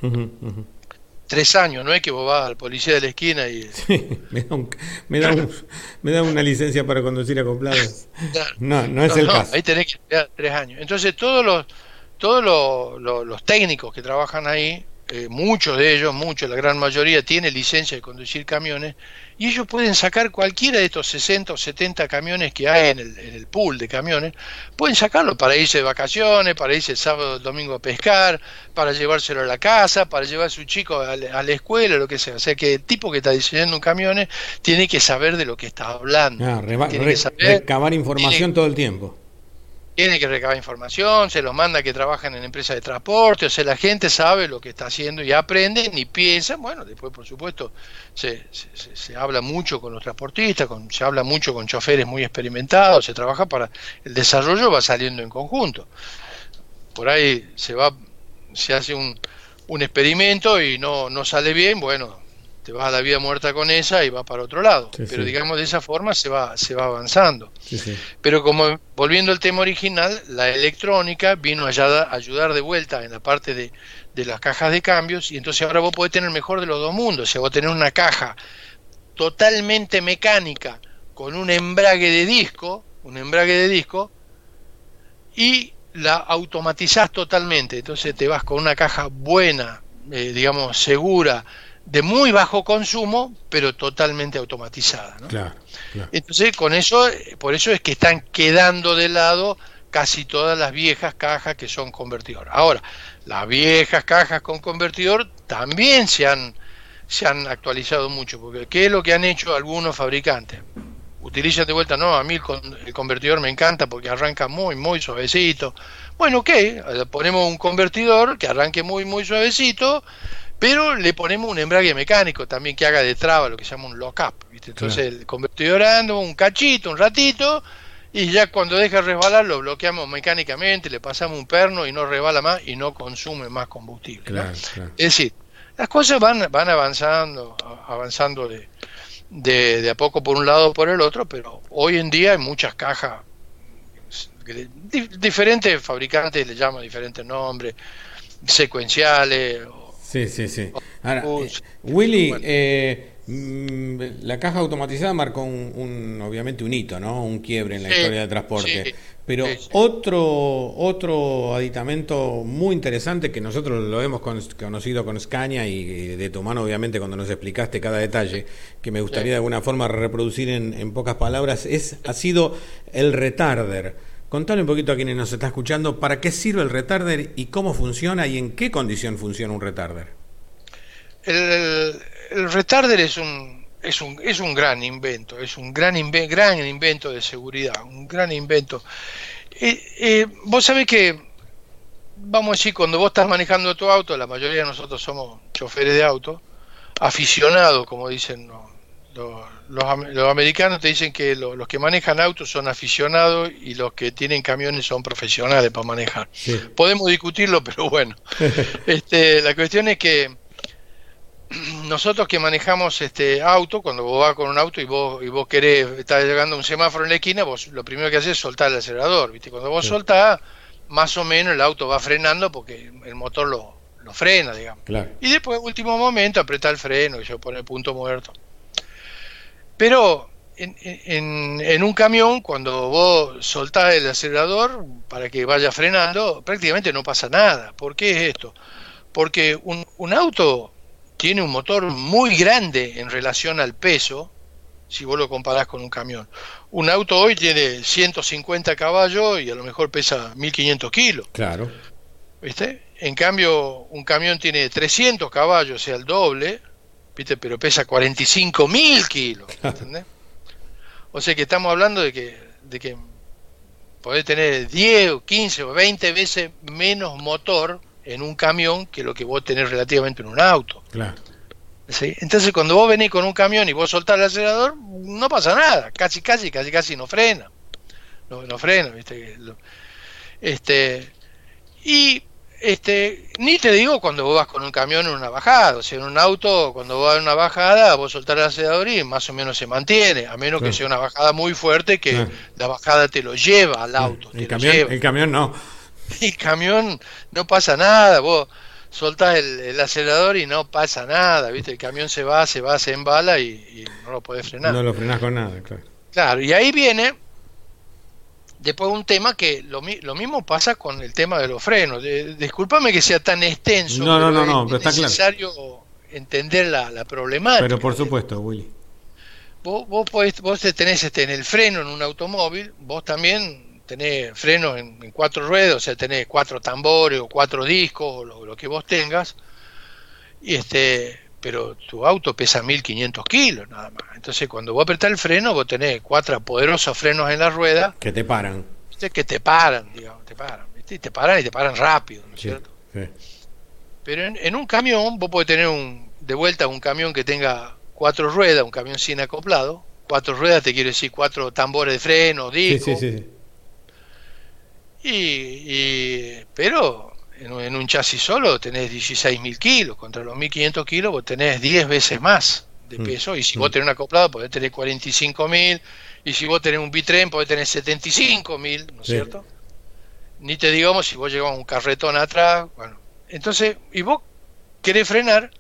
Tres años, no es que vos vas al policía de la esquina y... me, da me, da una licencia para conducir acoplados. No, no es el caso. Ahí tenés que esperar tres años. Entonces todos los, todos los, los técnicos que trabajan ahí eh, muchos de ellos, muchos, la gran mayoría, tiene licencia de conducir camiones y ellos pueden sacar cualquiera de estos 60 o 70 camiones que hay en el, pool de camiones, pueden sacarlo para irse de vacaciones, para irse el sábado o el domingo a pescar, para llevárselo a la casa, para llevar a su chico a, la escuela, lo que sea. O sea que el tipo que está diseñando un camión tiene que saber de lo que está hablando. Ah, tiene que saber, recabar información todo el tiempo tiene que recabar información, se los manda que trabajan en empresas de transporte, o sea, la gente sabe lo que está haciendo y aprende, ni piensa, bueno, después por supuesto se, se, habla mucho con los transportistas, con, se habla mucho con choferes muy experimentados, se trabaja para, el desarrollo va saliendo en conjunto. Por ahí se va, se hace un, un experimento y no, no sale bien, bueno, te vas a la vida muerta con esa y va para otro lado. Pero digamos de esa forma se va, se va avanzando. Pero como volviendo al tema original, la electrónica vino a ayudar de vuelta en la parte de, de las cajas de cambios y entonces ahora vos podés tener el mejor de los dos mundos. O sea, vos tenés una caja totalmente mecánica con un embrague de disco, un embrague de disco, y la automatizás totalmente. Entonces te vas con una caja buena, eh, digamos, segura, de muy bajo consumo, pero totalmente automatizada. Entonces, con eso, por eso es que están quedando de lado casi todas las viejas cajas que son convertidor. Ahora, las viejas cajas con convertidor también se han, se han actualizado mucho, porque ¿qué es lo que han hecho algunos fabricantes? Utilizan de vuelta, no, a mí el convertidor me encanta porque arranca muy, muy suavecito. Bueno, ok, ponemos un convertidor que arranque muy, muy suavecito, pero le ponemos un embrague mecánico también que haga de traba, lo que se llama un lock-up. Entonces el convertidor anda un cachito, un ratito, y ya cuando deja resbalar lo bloqueamos mecánicamente, le pasamos un perno y no resbala más y no consume más combustible. Es decir, las cosas van, van avanzando, avanzando de, de, a poco por un lado o por el otro, pero hoy en día hay muchas cajas, diferentes fabricantes le llaman diferentes nombres, secuenciales. Sí, sí, sí. Ahora, eh, Willy, eh, mm, la caja automatizada marcó un, obviamente un hito, ¿no? Un quiebre en la historia del transporte. Pero otro otro aditamento muy interesante que nosotros lo hemos conocido con Scania y de tu mano obviamente cuando nos explicaste cada detalle, que me gustaría de alguna forma reproducir en, en pocas palabras, es ha sido el retarder. Contale un poquito a quienes nos está escuchando para qué sirve el retarder y cómo funciona y en qué condición funciona un retarder. El, retarder es un, es un, es un gran invento, es un gran, gran invento de seguridad, un gran invento. Eh, eh, vos sabés que, vamos a decir, cuando vos estás manejando tu auto, la mayoría de nosotros somos choferes de auto, aficionados, como dicen los, americanos, te dicen que los que manejan autos son aficionados y los que tienen camiones son profesionales para manejar. Podemos discutirlo, pero bueno. este, la cuestión es que nosotros que manejamos este auto, cuando vos vas con un auto y vos, y vos querés, estar llegando a un semáforo en la esquina, vos lo primero que haces es soltar el acelerador, ¿viste? Cuando vos soltás, más o menos el auto va frenando porque el motor lo, lo frena, digamos. Y después, último momento, apretar el freno y se pone el punto muerto. Pero en, en, en, un camión, cuando vos soltás el acelerador para que vaya frenando, prácticamente no pasa nada. ¿Por qué es esto? Porque un, un auto tiene un motor muy grande en relación al peso, si vos lo comparás con un camión. Un auto hoy tiene 150 caballos y a lo mejor pesa 1500 kilos. Claro. ¿Viste? En cambio, un camión tiene 300 caballos, o sea, el doble, ¿viste? Pero pesa 45 mil kilos. ¿Entendés? O sea que estamos hablando de que, de que podés tener 10 o 15 o 20 veces menos motor en un camión que lo que vos tenés relativamente en un auto. Claro. Entonces cuando vos venís con un camión y vos soltás el acelerador, no pasa nada, casi casi, casi casi no frena. No, no frena, ¿viste? Este, y este, ni te digo cuando vos vas con un camión en una bajada, o sea, en un auto, cuando vos vas en una bajada, vos soltás el acelerador y más o menos se mantiene, a menos que sea una bajada muy fuerte que la bajada te lo lleva al auto. El, camión, el camión no. el camión no pasa nada, vos soltás el, acelerador y no pasa nada, ¿viste? El camión se va, se va, se embala y, no lo puedes frenar. No lo frenas con nada, claro. Claro, y ahí viene después un tema que lo, lo mismo pasa con el tema de los frenos. De, discúlpame que sea tan extenso, no, no, no, no, pero es necesario entender la, la, problemática. Pero por supuesto, Willy. Vos, vos, vos tenés este, en el freno en un automóvil, vos también tenés frenos en, cuatro ruedas, o sea, tenés cuatro tambores o cuatro discos o lo, que vos tengas, y este, pero tu auto pesa 1500 kilos nada más. Entonces, cuando vos apretás el freno, vos tenés cuatro poderosos frenos en la rueda. Que te paran. Que te paran, digamos, te paran. Y te paran y te paran rápido, ¿no es cierto? Pero en, en, un camión, vos podés tener un, de vuelta un camión que tenga cuatro ruedas, un camión sin acoplado. Cuatro ruedas te quiero decir cuatro tambores de freno, discos. Sí, sí, sí y, pero en, un chasis solo tenés 16.000 kilos, contra los 1.500 kilos vos tenés 10 veces más de mm. peso, y si vos mm. tenés un acoplado podés tener 45.000, y si vos tenés un bitren podés tener 75.000, ¿no es cierto? Ni te digamos si vos llevas un carretón atrás, bueno, entonces, y vos querés frenar,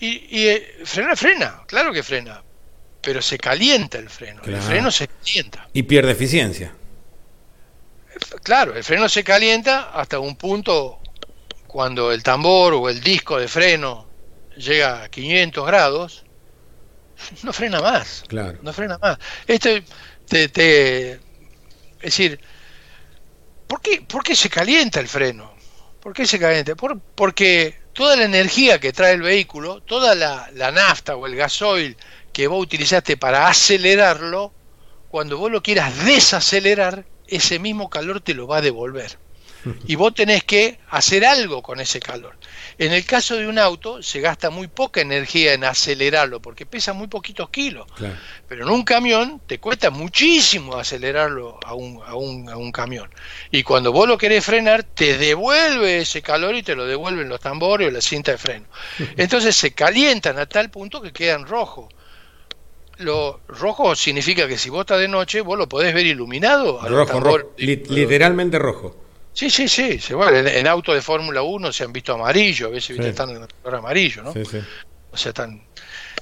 y, y eh, frena, frena, claro que frena, pero se calienta el freno, el freno se calienta. Y pierde eficiencia claro, el freno se calienta hasta un punto cuando el tambor o el disco de freno llega a 500 grados, no frena más. Claro. No frena más. Este, te, es decir, ¿por qué, ¿por qué se calienta el freno? ¿Por qué se calienta? Por, porque toda la energía que trae el vehículo, toda la, la nafta o el gasoil que vos utilizaste para acelerarlo, cuando vos lo quieras desacelerar, ese mismo calor te lo va a devolver. y vos tenés que hacer algo con ese calor. En el caso de un auto se gasta muy poca energía en acelerarlo porque pesa muy poquitos kilos. Pero en un camión te cuesta muchísimo acelerarlo a un, a, un, a un camión. Y cuando vos lo querés frenar, te devuelve ese calor y te lo devuelven los tambores o la cinta de freno. Entonces se calientan a tal punto que quedan rojos lo rojo significa que si vos estás de noche, vos lo podés ver iluminado. rojo, rojo. literalmente rojo. Sí, sí, sí. en, en autos de Fórmula 1 se han visto amarillo, a veces están en color amarillo, ¿no? Sí, sí. O sea, están.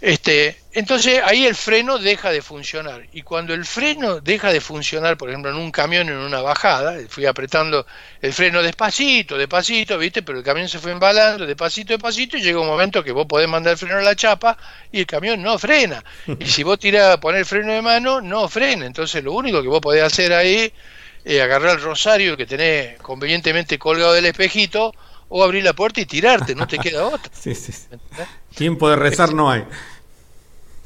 Este, entonces ahí el freno deja de funcionar. Y cuando el freno deja de funcionar, por ejemplo, en un camión en una bajada, fui apretando el freno despacito, despacito, ¿viste? Pero el camión se fue embalando despacito, despacito, y llega un momento que vos podés mandar el freno a la chapa y el camión no frena. Y si vos tirás a poner el freno de mano, no frena. Entonces lo único que vos podés hacer ahí eh, agarrar el rosario que tenés convenientemente colgado del espejito o abrir la puerta y tirarte, no te queda otra. sí, sí, Tiempo de rezar no hay.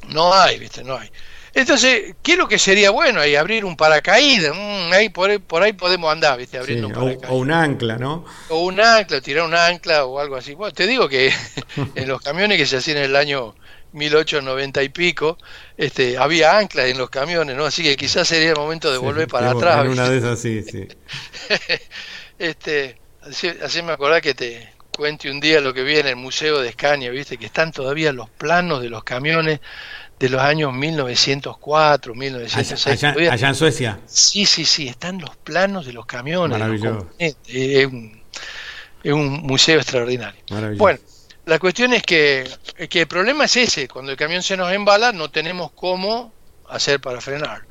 No hay, viste, no hay. Entonces, ¿qué es lo que sería bueno ahí? Abrir un paracaídas, mm, ahí por, ahí por ahí podemos andar, ¿viste? Abriendo un paracaídas. O, un ancla, ¿no? O un ancla, tirar un ancla o algo así. Bueno, te digo que en los camiones que se hacían en el año 1890 y pico, este, había anclas en los camiones, ¿no? Así que quizás sería el momento de volver para atrás. una de esas sí, sí. este, así, me acordás que te cuente un día lo que vi en el Museo de Escaña, ¿viste? Que están todavía los planos de los camiones de los años 1904, 1906. Allá, en Suecia. Sí, sí, sí, están los planos de los camiones. Maravilloso. es, un, es un museo extraordinario. Bueno, la cuestión es que, que, el problema es ese, cuando el camión se nos embala no tenemos cómo hacer para frenar.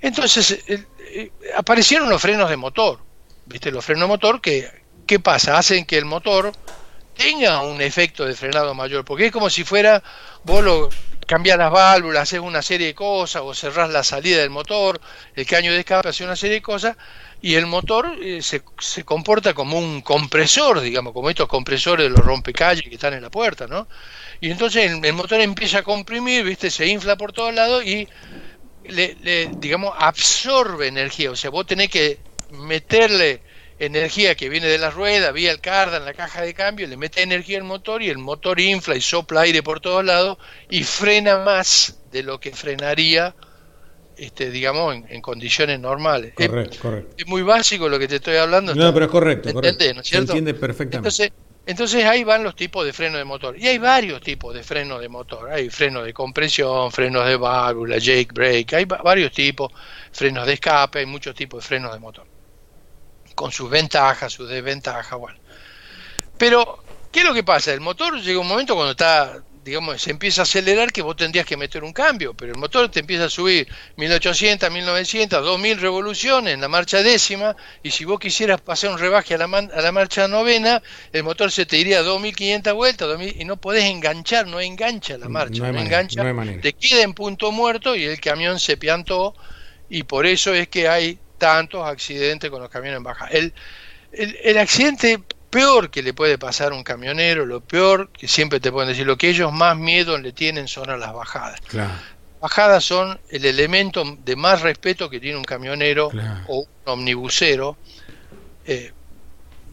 Entonces eh, eh, aparecieron los frenos de motor, ¿viste? Los frenos de motor que, ¿qué pasa? Hacen que el motor tenga un efecto de frenado mayor, porque es como si fuera, vos lo cambias las válvulas, haces una serie de cosas, o cerrás la salida del motor, el caño de escape hace una serie de cosas, y el motor eh, se, se, comporta como un compresor, digamos, como estos compresores de los rompecalles que están en la puerta, ¿no? Y entonces el, motor empieza a comprimir, ¿viste? Se infla por todos lados y, le, digamos, absorbe energía. O sea, vos tenés que meterle energía que viene de la rueda, vía el cardan, la caja de cambio, le mete energía al motor y el motor infla y sopla aire por todos lados y frena más de lo que frenaría este, digamos, en, condiciones normales. es, muy básico lo que te estoy hablando. No, pero es correcto. ¿no Se entiende perfectamente. Entonces, entonces ahí van los tipos de freno de motor. Y hay varios tipos de freno de motor. Hay frenos de compresión, frenos de válvula, jake brake, hay varios tipos, frenos de escape, hay muchos tipos de frenos de motor. Con sus ventajas, sus desventajas, bueno. Pero, ¿qué es lo que pasa? El motor llega un momento cuando está digamos, se empieza a acelerar que vos tendrías que meter un cambio, pero el motor te empieza a subir 1800, 1900, 2000 revoluciones en la marcha décima, y si vos quisieras pasar un rebaje a la, a la marcha novena, el motor se te iría a 2500 vueltas, y no podés enganchar, no engancha la marcha, no, engancha, te queda en punto muerto y el camión se piantó, y por eso es que hay tantos accidentes con los camiones en baja. El, el, el accidente peor que le puede pasar a un camionero, lo peor que siempre te pueden decir, lo que ellos más miedo le tienen son a las bajadas. Bajadas son el elemento de más respeto que tiene un camionero o un omnibusero. Eh,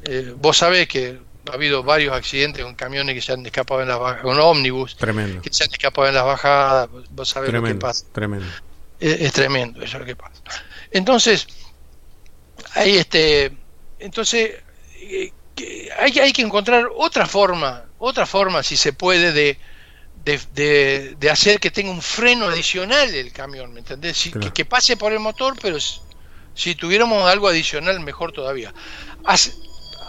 eh, vos sabés que ha habido varios accidentes con camiones que se han escapado en las bajadas, con ómnibus tremendo. que se han escapado en las bajadas, vos sabés lo que pasa. Tremendo. Es, tremendo eso es lo que pasa. Entonces, ahí este, entonces, eh, hay, hay que encontrar otra forma, otra forma, si se puede, de, de, hacer que tenga un freno adicional el camión, ¿me entendés? que, pase por el motor, pero si tuviéramos algo adicional, mejor todavía. Hace,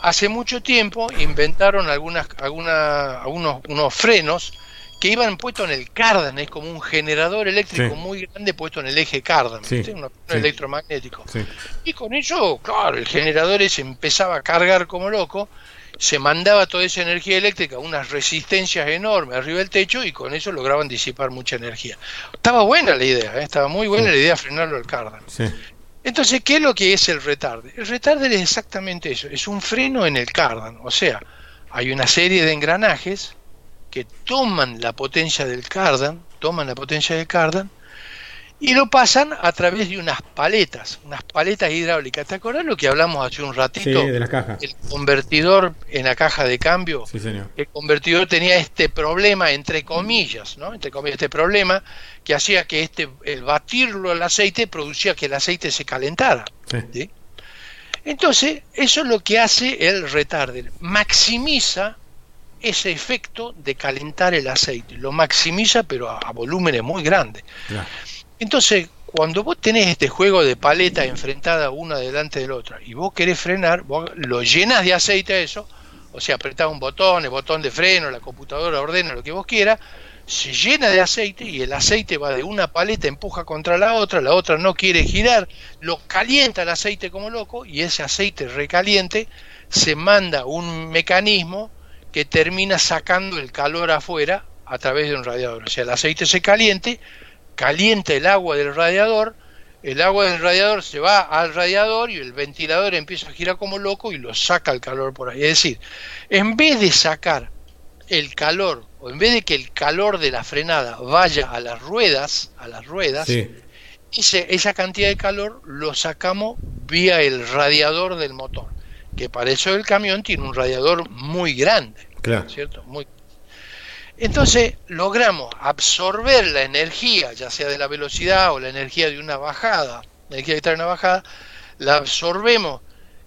hace mucho tiempo inventaron algunas, alguna, algunos unos frenos que iban puestos en el cardan, es como un generador eléctrico muy grande puesto en el eje cardan, un electromagnético. Y con ello, claro, el generador ese empezaba a cargar como loco, se mandaba toda esa energía eléctrica, unas resistencias enormes arriba del techo y con eso lograban disipar mucha energía. Estaba buena la idea, ¿eh? estaba muy buena la idea frenarlo el cardan. Entonces, ¿qué es lo que es el retarde? El retarder es exactamente eso, es un freno en el cardan, o sea, hay una serie de engranajes que toman la potencia del cardan, toman la potencia del cardan y lo pasan a través de unas paletas, unas paletas hidráulicas. ¿Te acuerdas lo que hablamos hace un ratito? Sí, de la caja. El convertidor en la caja de cambio. Sí, señor. El convertidor tenía este problema, entre comillas, ¿no? Entre comillas, este problema que hacía que este, el batirlo al aceite producía que el aceite se calentara. Sí. Entonces, eso es lo que hace el retarder. Maximiza ese efecto de calentar el aceite. Lo maximiza, pero a, a volúmenes muy grandes. Claro. Entonces, cuando vos tenés este juego de paleta enfrentada una delante de la otra y vos querés frenar, vos lo llenas de aceite a eso, o sea, apretás un botón, el botón de freno, la computadora ordena lo que vos quieras, se llena de aceite y el aceite va de una paleta, empuja contra la otra, la otra no quiere girar, lo calienta el aceite como loco y ese aceite recaliente se manda un mecanismo que termina sacando el calor afuera a través de un radiador. O sea, el aceite se caliente, calienta el agua del radiador, el agua del radiador se va al radiador y el ventilador empieza a girar como loco y lo saca el calor por ahí. Es decir, en vez de sacar el calor, o en vez de que el calor de la frenada vaya a las ruedas, a las ruedas, Sí. ese- esa cantidad de calor lo sacamos vía el radiador del motor, que para eso el camión tiene un radiador muy grande. Claro. ¿cierto? Muy... Entonces logramos absorber la energía, ya sea de la velocidad o la energía de una bajada, la energía que trae una bajada, la absorbemos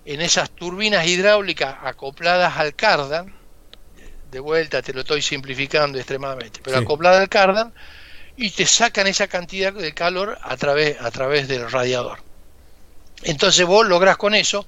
en esas turbinas hidráulicas acopladas al cardan, de vuelta te lo estoy simplificando extremadamente, pero Sí. acopladas al cardan, y te sacan esa cantidad de calor a través, a través del radiador. Entonces vos lográs con eso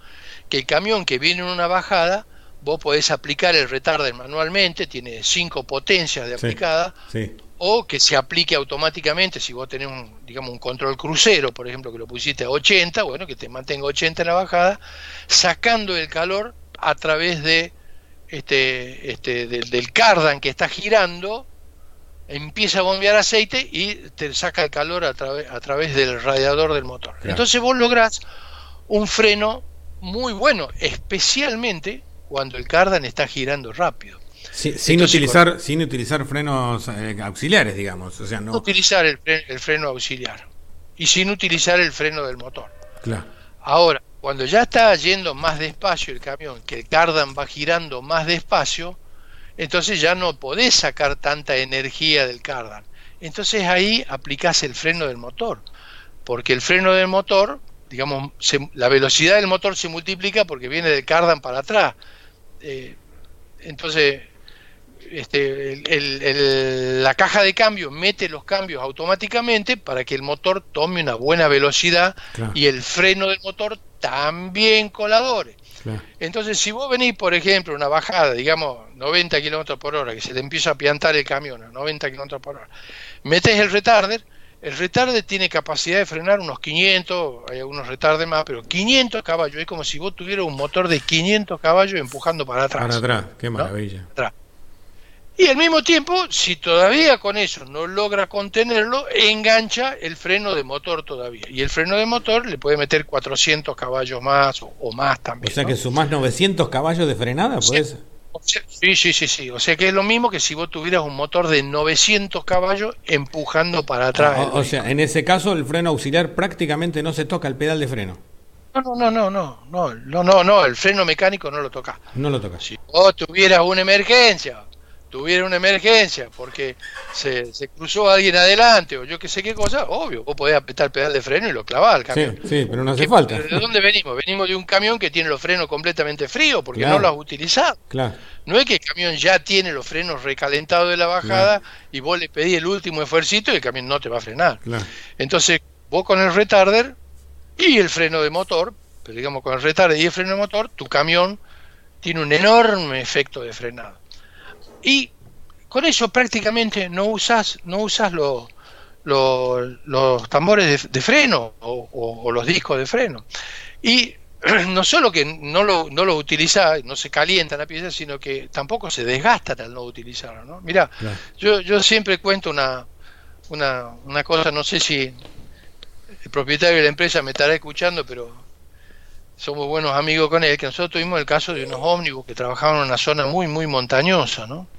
que el camión que viene en una bajada, vos podés aplicar el retarder manualmente, tiene cinco potencias de aplicada, Sí. o que se aplique automáticamente si vos tenés un, digamos, un control crucero, por ejemplo, que lo pusiste a 80, bueno, que te mantenga 80 en la bajada, sacando el calor a través de este, este del, del cardan que está girando, empieza a bombear aceite y te saca el calor a, través a través del radiador del motor. Claro. Entonces vos lográs un freno muy bueno, especialmente cuando el cardan está girando rápido. Sí, sin, Entonces, utilizar, sin utilizar frenos eh, auxiliares, digamos. O sea, no no. utilizar el, fre- el freno auxiliar y sin utilizar el freno del motor. Claro. Ahora, cuando ya está yendo más despacio el camión, que el cardan va girando más despacio, entonces ya no podés sacar tanta energía del cardan. Entonces ahí aplicás el freno del motor, porque el freno del motor, digamos, se- la velocidad del motor se multiplica porque viene del cardan para atrás. Eh, entonces, este, el- el- el- la caja de cambio mete los cambios automáticamente para que el motor tome una buena velocidad Claro. y el freno del motor también colabore. claro. Entonces, si vos venís, por ejemplo, una bajada, digamos, 90 kilómetros por hora, que se le empieza a piantar el camión a 90 kilómetros por hora, metes el retarder, el retarder tiene capacidad de frenar unos 500, hay algunos retardes más, pero 500 caballos, es como si vos tuvieras un motor de 500 caballos empujando para atrás. Para atrás, qué maravilla. Y al mismo tiempo, si todavía con eso no logra contenerlo, engancha el freno de motor todavía. Y el freno de motor le puede meter 400 caballos más o, o más O también. sea ¿no? que sumás 900 caballos de frenada, pues. O sea, sí, sí, sí, sí. O sea que es lo mismo que si vos tuvieras un motor de 900 caballos empujando para atrás. el O, o sea, en ese caso el freno auxiliar prácticamente no se toca el pedal de freno. No, no, no, no, no, no, no, no, el freno mecánico no lo toca. No lo tocas. Si vos tuvieras una emergencia, tuviera una emergencia porque se, se cruzó alguien adelante o yo que sé qué cosa, obvio, vos podés apretar el pedal de freno y lo clavás al camión. sí, pero no hace ¿Qué- falta. ¿De dónde venimos? Venimos de un camión que tiene los frenos completamente fríos porque Claro. no los has utilizado. Claro. No es que el camión ya tiene los frenos recalentados de la bajada y vos le pedís el último esfuercito y el camión no te va a frenar. Claro. Entonces, vos con el retarder y el freno de motor, pero digamos con el retarder y el freno de motor, tu camión tiene un enorme efecto de frenado. Y con eso prácticamente no usas, no usas los, los, los tambores de, de freno o, o- o los discos de freno. Y no solo que no lo, no lo utilizas, no se calienta la pieza, sino que tampoco se desgastan al no utilizarlo. ¿no? Mirá, Claro. yo, yo siempre cuento una, una, una cosa, no sé si el propietario de la empresa me estará escuchando, pero somos buenos amigos con él, que nosotros tuvimos el caso de unos ómnibus que trabajaban en una zona muy, muy montañosa, ¿no?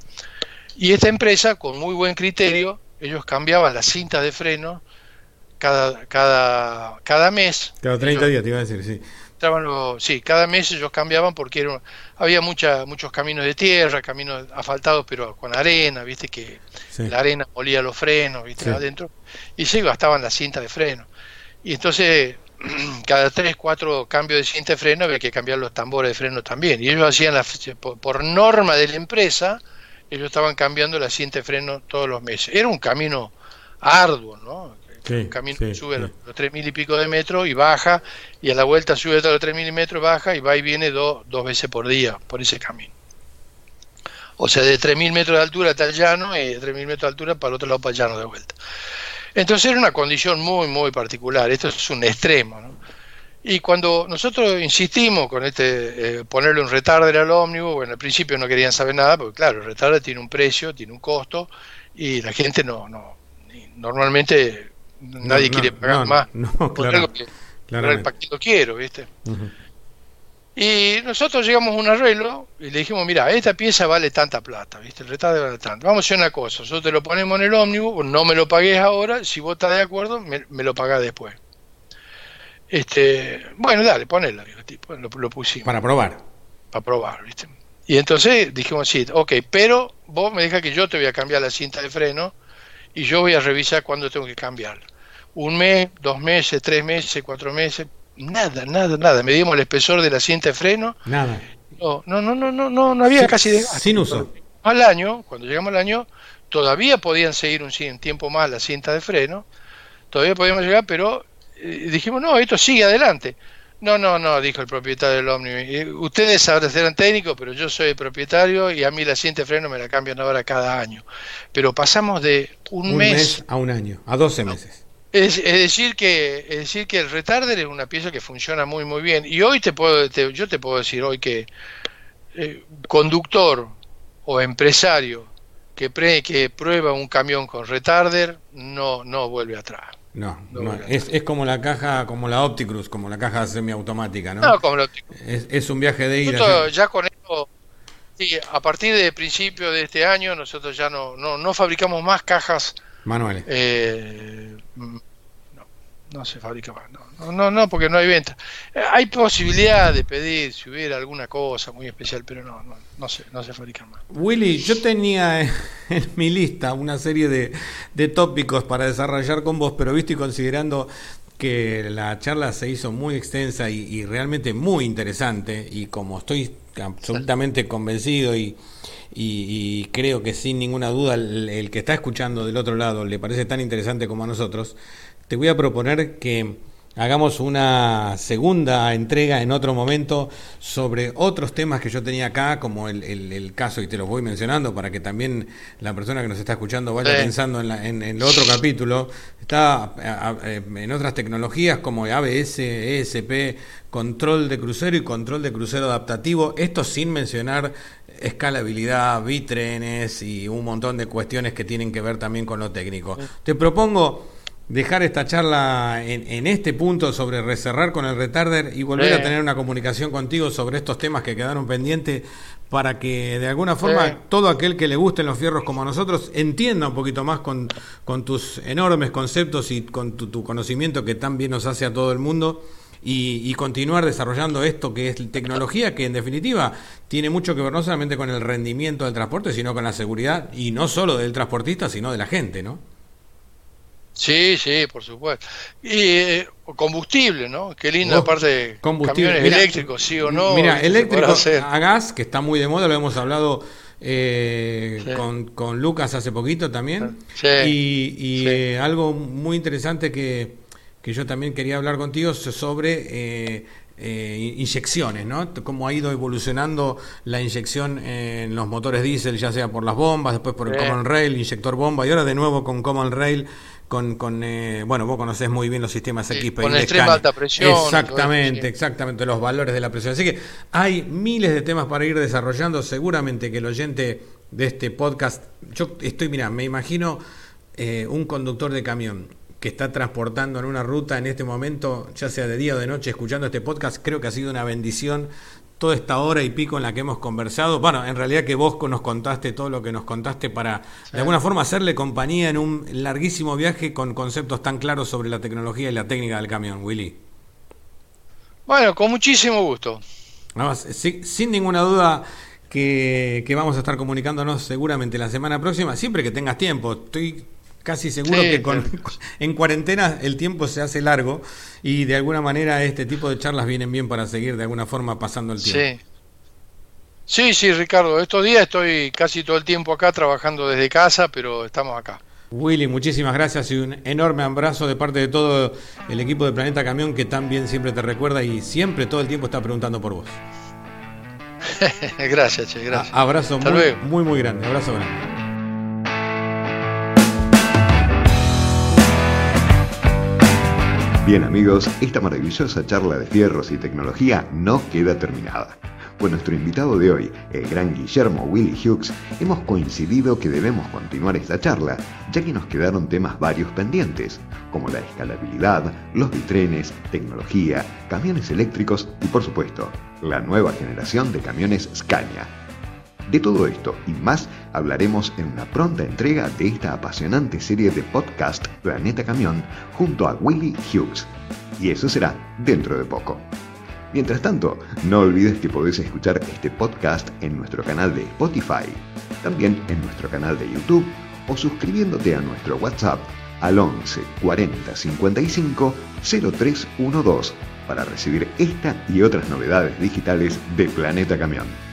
Y esta empresa, con muy buen criterio, ellos cambiaban las cintas de freno cada, cada, cada mes. Cada 30 días, te iba a decir, sí. sí, cada mes ellos cambiaban porque había mucha, muchos caminos de tierra, caminos asfaltados, pero con arena, viste que la arena molía los frenos, viste, adentro, y se gastaban la cinta de freno. Y entonces, cada 3, 4 cambios de cinta de freno había que cambiar los tambores de freno también. Y ellos hacían, la, por norma de la empresa, ellos estaban cambiando la cinta de freno todos los meses. Era un camino arduo, ¿no? un camino que sube los tres mil y pico de metros y baja, y a la vuelta sube hasta los tres mil metros, baja y va y viene dos veces por día por ese camino. O sea, de 3.000 metros de altura hasta el llano y de 3.000 metros de altura para el otro lado para el llano de vuelta. Entonces era una condición muy, muy particular. Esto es un extremo. ¿no? Y cuando nosotros insistimos con este eh, ponerle un retarder al ómnibus, bueno, al principio no querían saber nada, porque claro, el retarder tiene un precio, tiene un costo, y la gente no, no normalmente nadie quiere pagar más por algo que el paquete quiero, ¿viste? Y nosotros llegamos a un arreglo y le dijimos, mira, esta pieza vale tanta plata, ¿viste? El retardo vale tanto. Vamos a hacer una cosa, nosotros te lo ponemos en el ómnibus, no me lo pagues ahora, si vos estás de acuerdo, me, lo pagás después. Este, bueno, dale, ponelo, tipo, lo, lo pusimos. Para probar. Para probar, ¿viste? Y entonces dijimos, sí, ok, pero vos me dejas que yo te voy a cambiar la cinta de freno y yo voy a revisar cuándo tengo que cambiarla. Un mes, dos meses, tres meses, cuatro meses, nada, nada, nada. Medimos el espesor de la cinta de freno. Nada. No, no, no, no, no, no, no había casi de Sin uso. Al año, cuando llegamos al año, todavía podían seguir un tiempo más la cinta de freno, todavía podíamos llegar, pero dijimos, no, esto sigue adelante. No, no, no, dijo el propietario del Omni. Ustedes serán técnicos, pero yo soy el propietario y a mí la cinta de freno me la cambian ahora cada año. Pero pasamos de un, mes, a un año, a 12 meses. Es, decir que es decir que el retarder es una pieza que funciona muy muy bien y hoy te puedo yo te puedo decir hoy que eh, conductor o empresario que que prueba un camión con retarder no no vuelve atrás. No, no, es, es, como la caja, como la Opticruz, como la caja semiautomática, ¿no? No, como la Es, es un viaje de ida. Ya con esto, sí, a partir de principio de este año, nosotros ya no, no, no fabricamos más cajas Manuales. Eh, no, se fabrica más. No, no, no, porque no hay venta. Eh, hay posibilidad de pedir si hubiera alguna cosa muy especial, pero no, no, no se, no se fabrica más. Willy, yo tenía en mi lista una serie de, de tópicos para desarrollar con vos, pero visto y considerando que la charla se hizo muy extensa y, y realmente muy interesante, y como estoy absolutamente convencido y y, creo que sin ninguna duda el, que está escuchando del otro lado le parece tan interesante como a nosotros, te voy a proponer que hagamos una segunda entrega en otro momento sobre otros temas que yo tenía acá, como el, caso, y te los voy mencionando para que también la persona que nos está escuchando vaya pensando en, el otro capítulo. Está en otras tecnologías como ABS, ESP, control de crucero y control de crucero adaptativo, esto sin mencionar escalabilidad, bitrenes y un montón de cuestiones que tienen que ver también con lo técnico. Te propongo dejar esta charla en, este punto sobre recerrar con el retarder y volver a tener una comunicación contigo sobre estos temas que quedaron pendientes para que de alguna forma todo aquel que le gusten los fierros como a nosotros entienda un poquito más con, con tus enormes conceptos y con tu conocimiento que tan bien nos hace a todo el mundo y, continuar desarrollando esto que es tecnología que en definitiva tiene mucho que ver no solamente con el rendimiento del transporte, sino con la seguridad y no solo del transportista, sino de la gente, ¿no? Sí, sí, por supuesto. Y eh, combustible, ¿no? Qué linda parte de camiones eléctricos, sí o no. Mira, eléctrico a gas, que está muy de moda, lo hemos hablado eh, con, con, Lucas hace poquito también. y, y eh, algo muy interesante que que yo también quería hablar contigo sobre eh, eh, inyecciones, ¿no? Cómo ha ido evolucionando la inyección en los motores diésel, ya sea por las bombas, después por el Common Rail, inyector bomba, y ahora de nuevo con Common Rail, con, con eh, bueno, vos conocés muy bien los sistemas XPI. Con extrema alta presión. Exactamente, exactamente, los valores de la presión. Así que hay miles de temas para ir desarrollando. Seguramente que el oyente de este podcast, yo estoy, mira, me imagino un conductor de camión que está transportando en una ruta en este momento, ya sea de día o de noche, escuchando este podcast, creo que ha sido una bendición toda esta hora y pico en la que hemos conversado. Bueno, en realidad que vos nos contaste todo lo que nos contaste para de alguna forma hacerle compañía en un larguísimo viaje con conceptos tan claros sobre la tecnología y la técnica del camión, Willy. Bueno, con muchísimo gusto. sin, ninguna duda que, que vamos a estar comunicándonos seguramente la semana próxima, siempre que tengas tiempo. Estoy casi seguro que con, en cuarentena el tiempo se hace largo y de alguna manera este tipo de charlas vienen bien para seguir de alguna forma pasando el tiempo. Sí. Sí, sí, Ricardo, estos días estoy casi todo el tiempo acá trabajando desde casa, pero estamos acá. Willy, muchísimas gracias y un enorme abrazo de parte de todo el equipo de Planeta Camión que tan bien siempre te recuerda y siempre todo el tiempo está preguntando por vos. gracias, che, gracias. abrazo muy, muy, muy grande, abrazo grande. Bien amigos, esta maravillosa charla de fierros y tecnología no queda terminada. Con nuestro invitado de hoy, el gran Guillermo Willy Hughes, hemos coincidido que debemos continuar esta charla, ya que nos quedaron temas varios pendientes, como la escalabilidad, los bitrenes, tecnología, camiones eléctricos y por supuesto, la nueva generación de camiones Scania, de todo esto y más hablaremos en una pronta entrega de esta apasionante serie de podcast Planeta Camión junto a Willy Hughes. Y eso será dentro de poco. Mientras tanto, no olvides que podés escuchar este podcast en nuestro canal de Spotify, también en nuestro canal de YouTube o suscribiéndote a nuestro WhatsApp al 11 40 55 0312 para recibir esta y otras novedades digitales de Planeta Camión.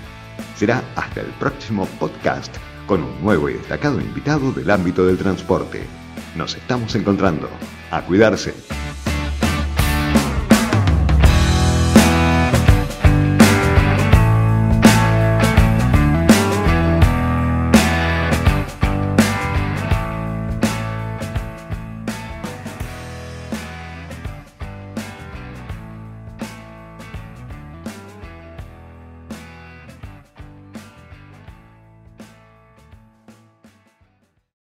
Será hasta el próximo podcast con un nuevo y destacado invitado del ámbito del transporte. Nos estamos encontrando. A cuidarse.